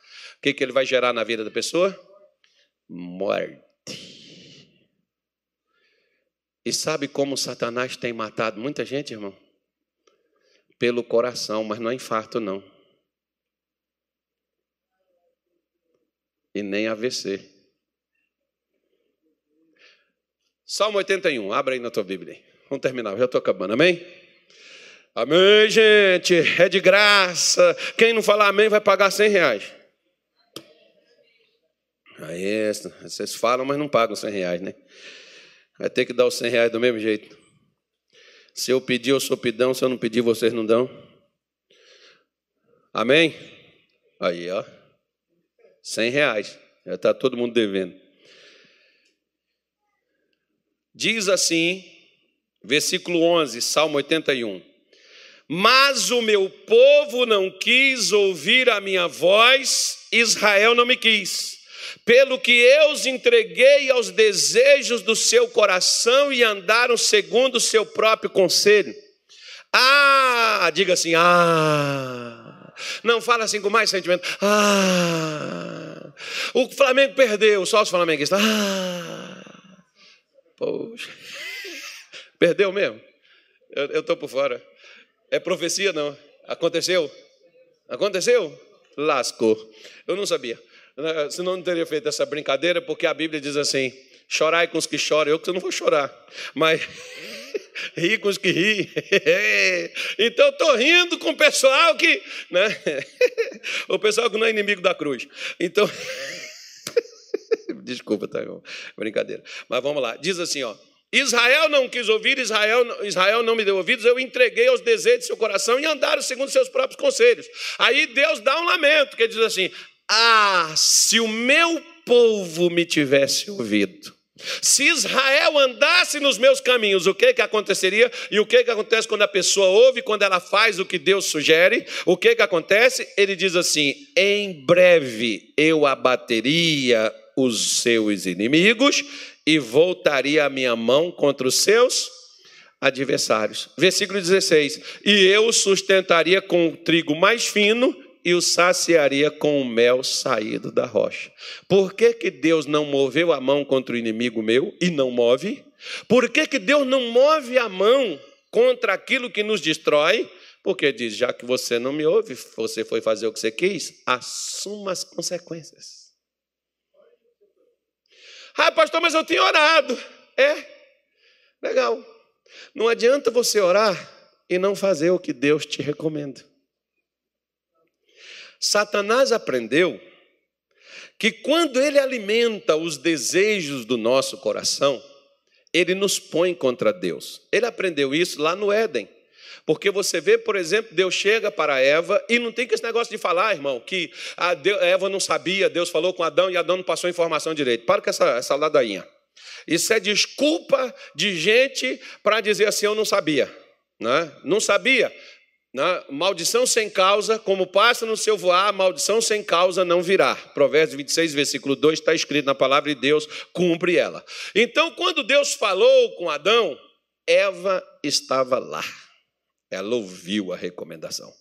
que, que ele vai gerar na vida da pessoa? Morte. E sabe como Satanás tem matado muita gente, irmão? Pelo coração, mas não é infarto, não. E nem AVC. Salmo 81, abra aí na tua Bíblia. Vamos terminar, já estou acabando, amém? Amém, gente, é de graça. Quem não falar amém vai pagar 100 reais. Aí vocês falam, mas não pagam 100 reais, né? Vai ter que dar os 100 reais do mesmo jeito. Se eu pedir, eu sou pidão. Se eu não pedir, vocês não dão. Amém? Aí, ó. 100 reais. Já está todo mundo devendo. Diz assim, versículo 11, Salmo 81. Mas o meu povo não quis ouvir a minha voz, Israel não me quis pelo que eu os entreguei aos desejos do seu coração e andaram segundo o seu próprio conselho. Ah, diga assim, ah. Não fala assim com mais sentimento. Ah. O Flamengo perdeu, só os flamenguistas. Ah, poxa. Perdeu mesmo? Eu estou por fora. É profecia, não? Aconteceu? Aconteceu? Lascou. Eu não sabia. Senão não teria feito essa brincadeira, porque a Bíblia diz assim: chorai com os que choram. Eu que não vou chorar, mas ri com os que ri. então estou rindo com o pessoal que. Né? o pessoal que não é inimigo da cruz. Então. Desculpa, tá? Brincadeira. Mas vamos lá. Diz assim, ó. Israel não quis ouvir, Israel, Israel não me deu ouvidos, eu entreguei aos desejos de seu coração e andaram segundo seus próprios conselhos. Aí Deus dá um lamento, que diz assim: Ah, se o meu povo me tivesse ouvido. Se Israel andasse nos meus caminhos, o que que aconteceria? E o que que acontece quando a pessoa ouve, quando ela faz o que Deus sugere? O que que acontece? Ele diz assim: em breve eu abateria os seus inimigos e voltaria a minha mão contra os seus adversários. Versículo 16: E eu sustentaria com o trigo mais fino e o saciaria com o mel saído da rocha. Por que, que Deus não moveu a mão contra o inimigo meu e não move? Por que, que Deus não move a mão contra aquilo que nos destrói? Porque diz: já que você não me ouve, você foi fazer o que você quis, assuma as consequências. Ah, pastor, mas eu tenho orado. É, legal. Não adianta você orar e não fazer o que Deus te recomenda. Satanás aprendeu que quando ele alimenta os desejos do nosso coração, ele nos põe contra Deus. Ele aprendeu isso lá no Éden. Porque você vê, por exemplo, Deus chega para Eva e não tem que esse negócio de falar, irmão, que a Eva não sabia, Deus falou com Adão e Adão não passou informação direito. Para com essa, essa ladainha. Isso é desculpa de gente para dizer assim: eu não sabia. Né? Não sabia. Né? Maldição sem causa, como passa no seu voar, maldição sem causa não virá. Provérbios 26, versículo 2 está escrito na palavra de Deus, cumpre ela. Então, quando Deus falou com Adão, Eva estava lá. Ela ouviu a recomendação.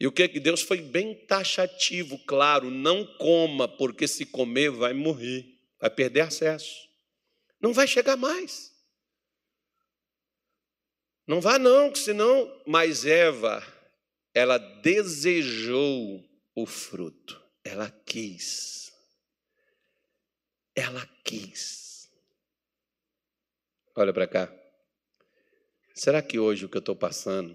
E o que que Deus foi bem taxativo, claro, não coma, porque se comer vai morrer, vai perder acesso. Não vai chegar mais. Não vá não, senão, mas Eva, ela desejou o fruto. Ela quis. Ela quis. Olha para cá. Será que hoje o que eu estou passando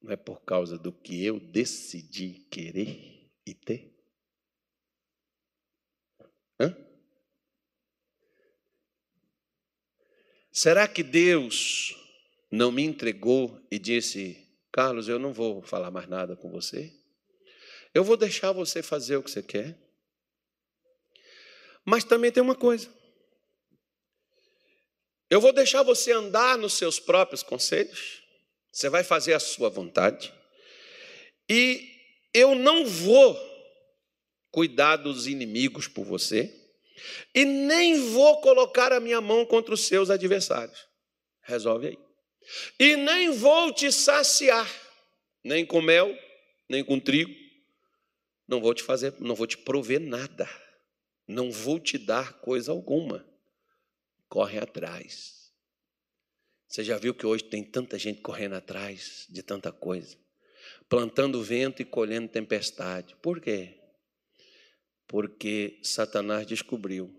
não é por causa do que eu decidi querer e ter? Hã? Será que Deus não me entregou e disse: Carlos, eu não vou falar mais nada com você? Eu vou deixar você fazer o que você quer? Mas também tem uma coisa. Eu vou deixar você andar nos seus próprios conselhos, você vai fazer a sua vontade, e eu não vou cuidar dos inimigos por você, e nem vou colocar a minha mão contra os seus adversários. Resolve aí. E nem vou te saciar, nem com mel, nem com trigo. Não vou te fazer, não vou te prover nada. Não vou te dar coisa alguma corre atrás. Você já viu que hoje tem tanta gente correndo atrás de tanta coisa, plantando vento e colhendo tempestade. Por quê? Porque Satanás descobriu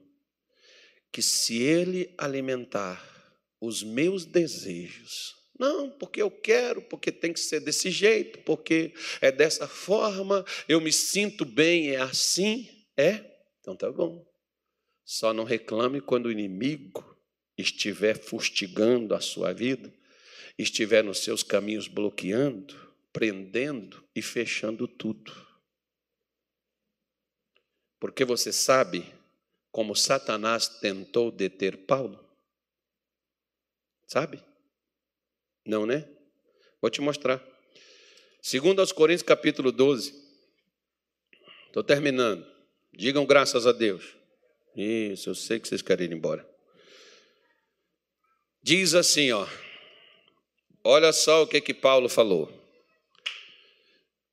que se ele alimentar os meus desejos, não, porque eu quero, porque tem que ser desse jeito, porque é dessa forma, eu me sinto bem, é assim, é? Então tá bom. Só não reclame quando o inimigo estiver fustigando a sua vida, estiver nos seus caminhos bloqueando, prendendo e fechando tudo. Porque você sabe como Satanás tentou deter Paulo? Sabe? Não, né? Vou te mostrar. Segundo aos Coríntios capítulo 12. Estou terminando. Digam graças a Deus. Isso, eu sei que vocês querem ir embora. Diz assim, ó. Olha só o que que Paulo falou.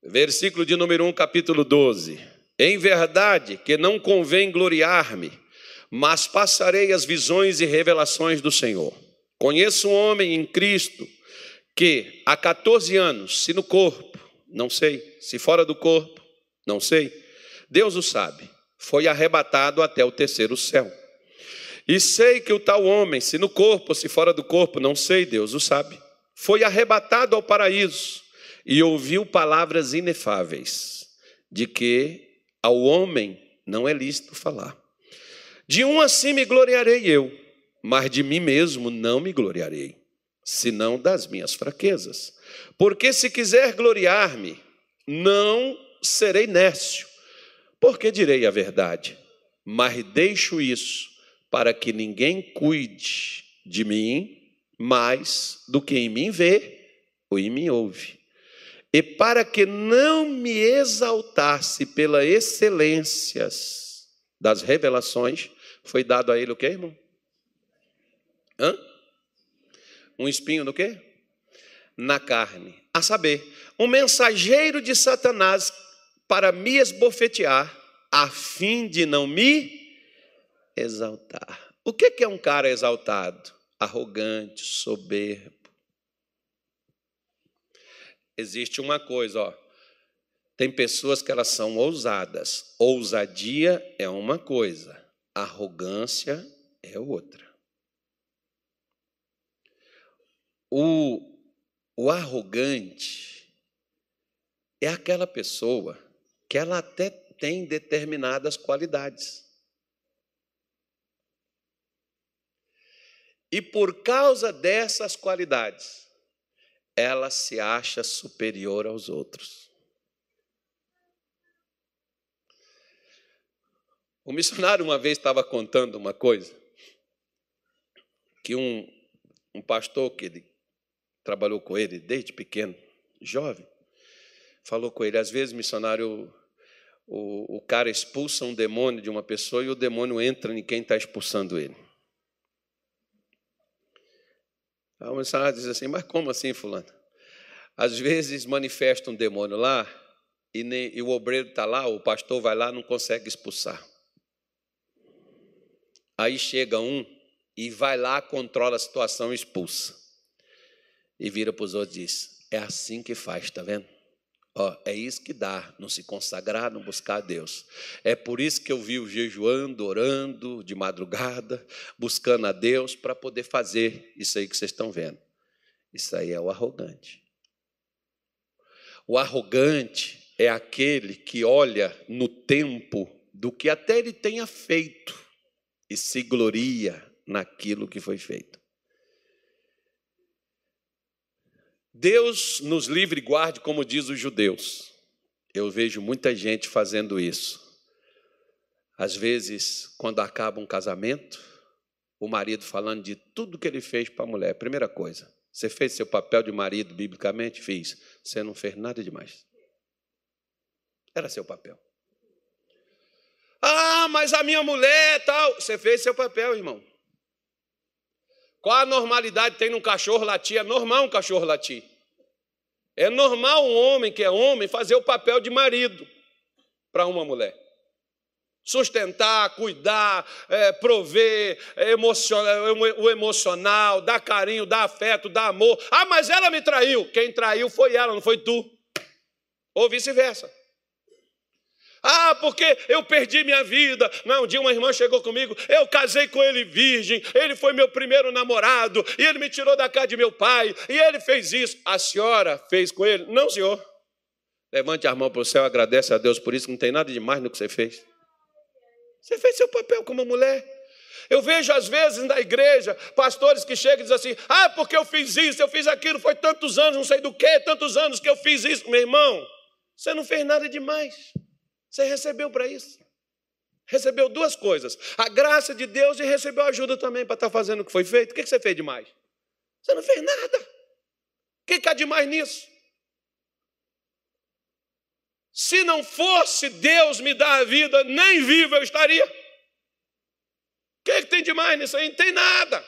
Versículo de número 1, capítulo 12. Em verdade que não convém gloriar-me, mas passarei as visões e revelações do Senhor. Conheço um homem em Cristo que há 14 anos, se no corpo, não sei, se fora do corpo, não sei, Deus o sabe, foi arrebatado até o terceiro céu. E sei que o tal homem, se no corpo se fora do corpo, não sei, Deus o sabe, foi arrebatado ao paraíso e ouviu palavras inefáveis, de que ao homem não é lícito falar. De um assim me gloriarei eu, mas de mim mesmo não me gloriarei, senão das minhas fraquezas. Porque se quiser gloriar-me, não serei nécio, porque direi a verdade, mas deixo isso para que ninguém cuide de mim mais do que em mim vê ou em mim ouve e para que não me exaltasse pelas excelências das revelações, foi dado a ele o que, irmão? Hã? Um espinho no quê? Na carne. A saber, um mensageiro de Satanás para me esbofetear, a fim de não me exaltar. O que é um cara exaltado? Arrogante, soberbo existe uma coisa, ó. Tem pessoas que elas são ousadas. Ousadia é uma coisa, arrogância é outra. O, o arrogante é aquela pessoa que ela até tem determinadas qualidades. E por causa dessas qualidades, ela se acha superior aos outros. O missionário uma vez estava contando uma coisa, que um, um pastor que ele trabalhou com ele desde pequeno, jovem, falou com ele, às vezes, missionário, o, o cara expulsa um demônio de uma pessoa e o demônio entra em quem está expulsando ele. Aí o missionário diz assim, mas como assim, fulano? Às vezes manifesta um demônio lá e, nem, e o obreiro está lá, o pastor vai lá não consegue expulsar. Aí chega um e vai lá, controla a situação e expulsa. E vira para os outros e diz: É assim que faz, está vendo? Ó, é isso que dá, não se consagrar, não buscar a Deus. É por isso que eu vivo jejuando, orando de madrugada, buscando a Deus para poder fazer isso aí que vocês estão vendo. Isso aí é o arrogante. O arrogante é aquele que olha no tempo do que até ele tenha feito e se gloria naquilo que foi feito. Deus nos livre e guarde, como diz os judeus. Eu vejo muita gente fazendo isso. Às vezes, quando acaba um casamento, o marido falando de tudo que ele fez para a mulher. Primeira coisa, você fez seu papel de marido biblicamente? Fiz. Você não fez nada demais. Era seu papel. Ah, mas a minha mulher tal. Você fez seu papel, irmão. Qual a normalidade tem num cachorro latir? É normal um cachorro latir. É normal um homem que é homem fazer o papel de marido para uma mulher. Sustentar, cuidar, é, prover, é, emocional, o emocional, dar carinho, dar afeto, dar amor. Ah, mas ela me traiu. Quem traiu foi ela, não foi tu. Ou vice-versa. Ah, porque eu perdi minha vida. Não, um dia uma irmã chegou comigo, eu casei com ele virgem, ele foi meu primeiro namorado, e ele me tirou da casa de meu pai, e ele fez isso. A senhora fez com ele? Não, senhor. Levante a mão para o céu, agradece a Deus por isso, não tem nada de mais no que você fez. Você fez seu papel como mulher. Eu vejo às vezes na igreja pastores que chegam e dizem assim: ah, porque eu fiz isso, eu fiz aquilo, foi tantos anos, não sei do que, tantos anos que eu fiz isso. Meu irmão, você não fez nada demais. Você recebeu para isso. Recebeu duas coisas: a graça de Deus e recebeu ajuda também para estar tá fazendo o que foi feito. O que você fez demais? Você não fez nada. O que há demais nisso? Se não fosse Deus me dar a vida, nem vivo eu estaria. O que, que tem demais nisso aí? Não tem nada.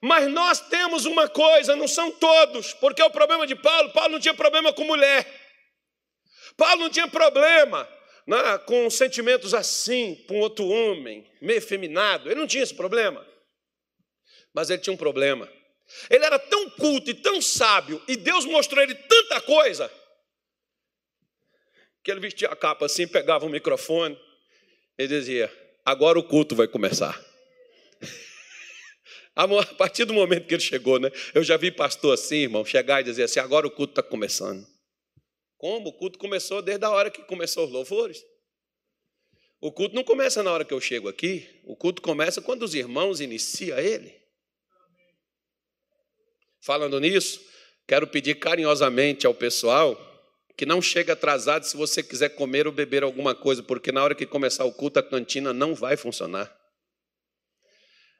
Mas nós temos uma coisa, não são todos, porque é o problema de Paulo. Paulo não tinha problema com mulher. Paulo não tinha problema né, com sentimentos assim para um outro homem, meio efeminado. Ele não tinha esse problema. Mas ele tinha um problema. Ele era tão culto e tão sábio, e Deus mostrou ele tanta coisa, que ele vestia a capa assim, pegava o microfone e dizia: Agora o culto vai começar. A partir do momento que ele chegou, né? Eu já vi pastor assim, irmão, chegar e dizer assim: agora o culto está começando. Como? O culto começou desde a hora que começou os louvores. O culto não começa na hora que eu chego aqui, o culto começa quando os irmãos iniciam ele. Falando nisso, quero pedir carinhosamente ao pessoal que não chegue atrasado se você quiser comer ou beber alguma coisa, porque na hora que começar o culto a cantina não vai funcionar.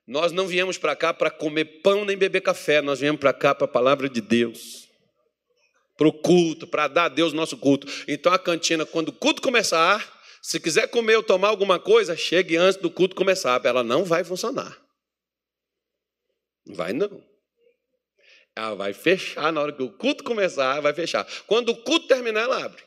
Nós não viemos para cá para comer pão nem beber café, nós viemos para cá para a palavra de Deus. Para o culto, para dar a Deus nosso culto. Então a cantina, quando o culto começar, se quiser comer ou tomar alguma coisa, chegue antes do culto começar. Ela não vai funcionar. Vai não. Ela vai fechar na hora que o culto começar, vai fechar. Quando o culto terminar, ela abre.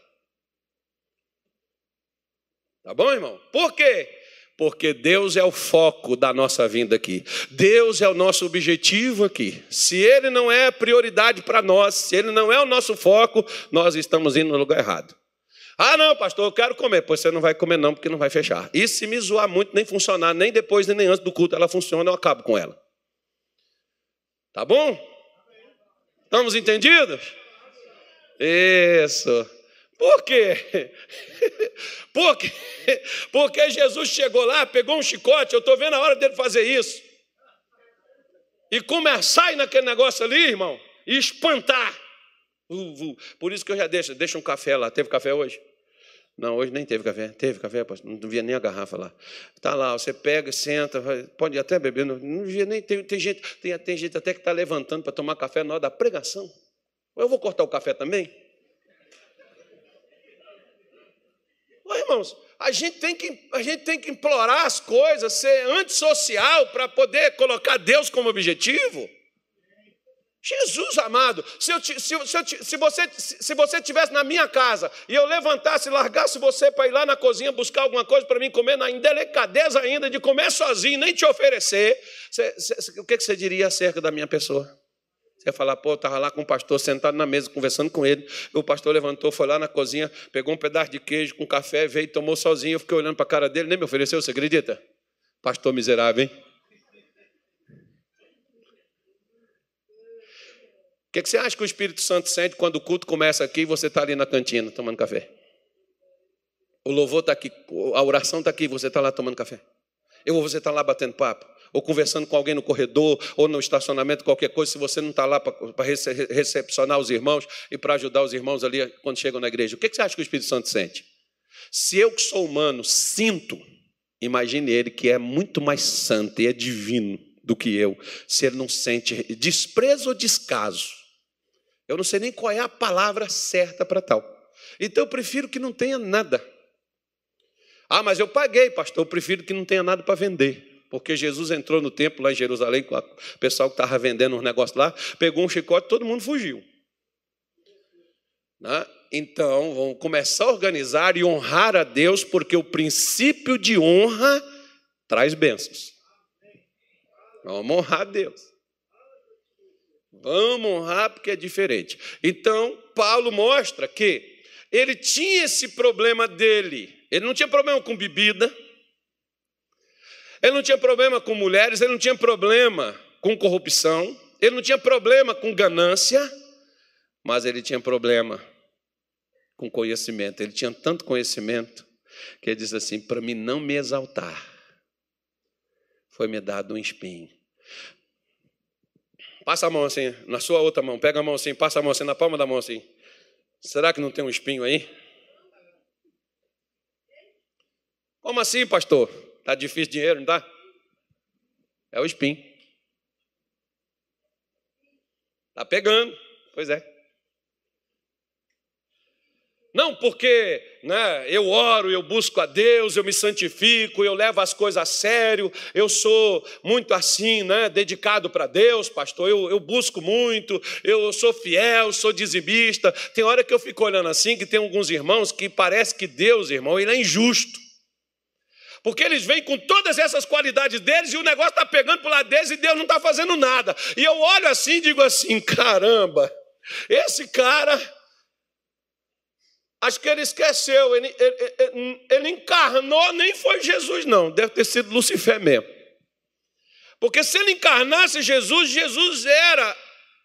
Tá bom, irmão? Por quê? Porque Deus é o foco da nossa vinda aqui. Deus é o nosso objetivo aqui. Se Ele não é prioridade para nós, se Ele não é o nosso foco, nós estamos indo no lugar errado. Ah, não, pastor, eu quero comer. Pois você não vai comer, não, porque não vai fechar. E se me zoar muito, nem funcionar, nem depois, nem antes do culto, ela funciona, eu acabo com ela. Tá bom? Estamos entendidos? Isso. Por quê? Porque, porque Jesus chegou lá, pegou um chicote, eu estou vendo a hora dele fazer isso. E começar naquele negócio ali, irmão, e espantar. Por isso que eu já deixo, deixa um café lá. Teve café hoje? Não, hoje nem teve café. Teve café, não via nem a garrafa lá. Está lá, você pega, senta, pode até beber. Não, não via nem. Tem, tem, gente, tem, tem gente até que está levantando para tomar café na hora da pregação. Eu vou cortar o café também? Oh, irmãos, a gente, tem que, a gente tem que implorar as coisas, ser antissocial para poder colocar Deus como objetivo. Jesus amado, se, eu, se, se, eu, se, você se você estivesse na minha casa e eu levantasse largasse você para ir lá na cozinha buscar alguma coisa para mim comer, na indelicadeza ainda de comer sozinho, nem te oferecer, você, você, o que você diria acerca da minha pessoa? Você ia falar, pô, estava lá com o pastor sentado na mesa, conversando com ele. O pastor levantou, foi lá na cozinha, pegou um pedaço de queijo com café, veio e tomou sozinho. Eu fiquei olhando para a cara dele, nem me ofereceu, você acredita? Pastor miserável, hein? O que, que, você acha que o Espírito Santo sente quando o culto começa aqui e você está ali na cantina tomando café? O louvor está aqui, a oração está aqui, você está lá tomando café. Eu ou você está lá batendo papo ou conversando com alguém no corredor, ou no estacionamento, qualquer coisa, se você não está lá para recepcionar os irmãos e para ajudar os irmãos ali quando chegam na igreja, o que você acha que o Espírito Santo sente? Se eu que sou humano sinto, imagine ele que é muito mais santo e é divino do que eu, se ele não sente desprezo ou descaso. Eu não sei nem qual é a palavra certa para tal. Então eu prefiro que não tenha nada. Ah, mas eu paguei, pastor, eu prefiro que não tenha nada para vender. Porque Jesus entrou no templo lá em Jerusalém, com o pessoal que estava vendendo uns negócios lá, pegou um chicote, todo mundo fugiu. Né? Então, vamos começar a organizar e honrar a Deus, porque o princípio de honra traz bênçãos. Vamos honrar a Deus. Vamos honrar porque é diferente. Então, Paulo mostra que ele tinha esse problema dele. Ele não tinha problema com bebida, ele não tinha problema com mulheres, ele não tinha problema com corrupção, ele não tinha problema com ganância, mas ele tinha problema com conhecimento. Ele tinha tanto conhecimento que ele diz assim: para mim não me exaltar, foi me dado um espinho. Passa a mão assim, na sua outra mão, pega a mão assim, passa a mão assim, na palma da mão assim. Será que não tem um espinho aí? Como assim, pastor? Está difícil dinheiro, não está? É o espinho. Está pegando. Pois é. Não porque né, eu oro, eu busco a Deus, eu me santifico, eu levo as coisas a sério, eu sou muito assim, né, dedicado para Deus, pastor, eu, eu busco muito, eu sou fiel, sou dizimista. Tem hora que eu fico olhando assim, que tem alguns irmãos que parece que Deus, irmão, ele é injusto. Porque eles vêm com todas essas qualidades deles e o negócio está pegando para o lado deles e Deus não está fazendo nada. E eu olho assim e digo assim: caramba, esse cara Acho que ele esqueceu, ele, ele, ele, encarnou, nem foi Jesus, não, deve ter sido Lucifer mesmo. Porque se ele encarnasse Jesus, Jesus era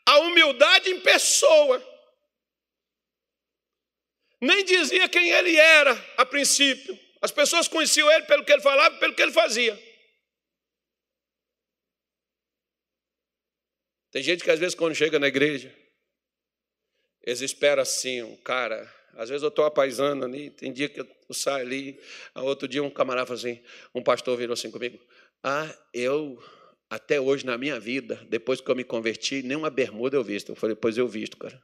a humildade em pessoa. Nem dizia quem ele era a princípio. As pessoas conheciam ele pelo que ele falava pelo que ele fazia. Tem gente que às vezes, quando chega na igreja, eles esperam assim, um cara às vezes eu estou apaisando ali, tem dia que eu saio ali, outro dia um camarada assim, um pastor virou assim comigo, ah, eu, até hoje na minha vida, depois que eu me converti, nenhuma bermuda eu visto. Eu falei, pois eu visto, cara.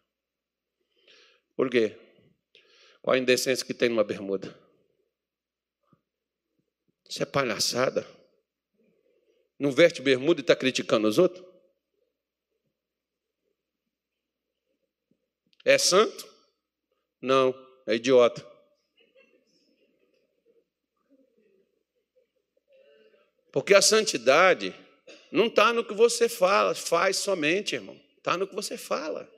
Por quê? Qual a indecência que tem numa bermuda? Isso é palhaçada. Não veste bermuda e está criticando os outros? É santo? Não, é idiota. Porque a santidade não está no que você fala, faz somente, irmão. Está no que você fala.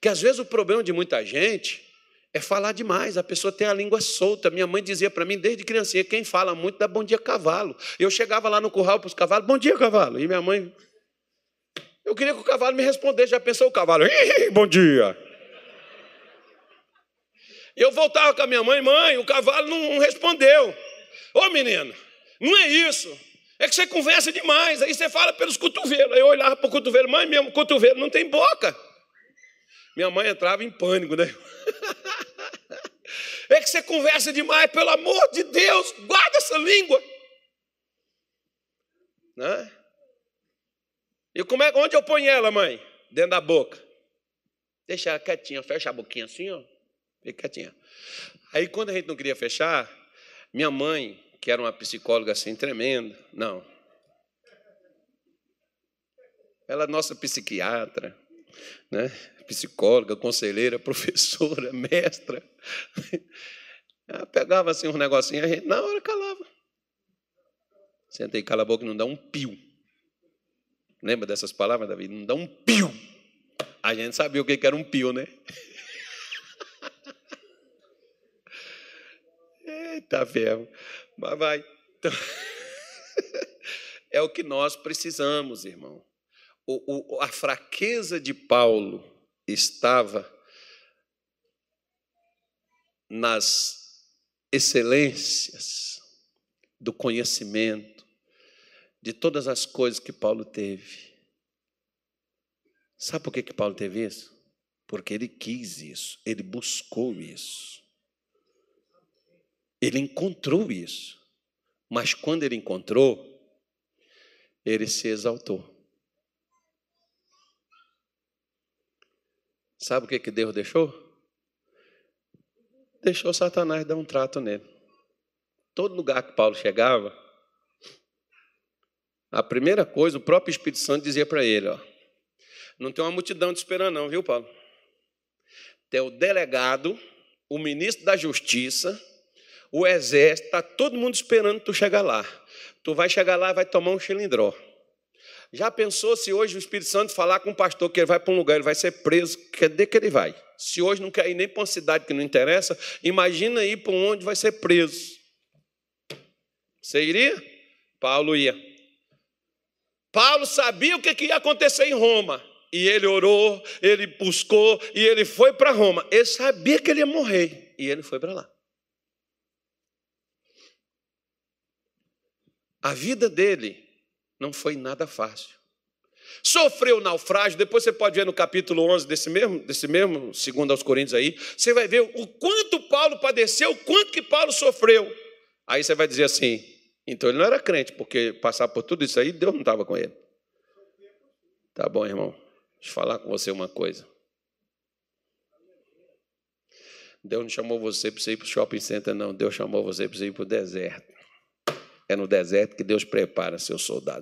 Que às vezes o problema de muita gente é falar demais, a pessoa tem a língua solta. Minha mãe dizia para mim desde criancinha: quem fala muito dá bom dia cavalo. Eu chegava lá no curral para os cavalos: bom dia cavalo. E minha mãe. Eu queria que o cavalo me respondesse. Já pensou o cavalo? bom dia. Eu voltava com a minha mãe, mãe, o cavalo não respondeu. Ô menino, não é isso. É que você conversa demais, aí você fala pelos cotovelos. Aí eu olhava para o cotovelo, mãe, meu cotovelo não tem boca. Minha mãe entrava em pânico, né? É que você conversa demais, pelo amor de Deus, guarda essa língua. Né? E como é, onde eu ponho ela, mãe? Dentro da boca. Deixa ela quietinha, fecha a boquinha assim, ó. Fica quietinha. Aí, quando a gente não queria fechar, minha mãe, que era uma psicóloga assim tremenda, não. Ela é nossa psiquiatra, né? psicóloga, conselheira, professora, mestra. Ela pegava assim um negocinho, a gente na hora calava. Sentei, cala a boca, não dá um pio. Lembra dessas palavras, Davi? Não dá um pio. A gente sabia o que era um pio, né? Eita ferro. Mas vai. Então, é o que nós precisamos, irmão. O, o, a fraqueza de Paulo estava nas excelências do conhecimento, de todas as coisas que Paulo teve. Sabe por que, que Paulo teve isso? Porque ele quis isso, ele buscou isso. Ele encontrou isso. Mas quando ele encontrou, ele se exaltou. Sabe o que, que Deus deixou? Deixou Satanás dar um trato nele. Todo lugar que Paulo chegava, a primeira coisa, o próprio Espírito Santo dizia para ele: ó, não tem uma multidão te esperando, não, viu, Paulo? Tem o delegado, o ministro da Justiça, o exército, está todo mundo esperando tu chegar lá. Tu vai chegar lá e vai tomar um chilindró. Já pensou se hoje o Espírito Santo falar com o pastor que ele vai para um lugar, ele vai ser preso, cadê que ele vai? Se hoje não quer ir nem para uma cidade que não interessa, imagina ir para onde vai ser preso. Você iria? Paulo ia. Paulo sabia o que ia acontecer em Roma. E ele orou, ele buscou e ele foi para Roma. Ele sabia que ele ia morrer. E ele foi para lá. A vida dele não foi nada fácil. Sofreu naufrágio, depois você pode ver no capítulo 11 desse mesmo, desse mesmo, segundo aos Coríntios aí, você vai ver o quanto Paulo padeceu, o quanto que Paulo sofreu. Aí você vai dizer assim, então ele não era crente, porque passar por tudo isso aí, Deus não estava com ele. Tá bom, irmão. Deixa eu falar com você uma coisa. Deus não chamou você para você ir para o shopping center, não. Deus chamou você para você ir para o deserto. É no deserto que Deus prepara seus soldados.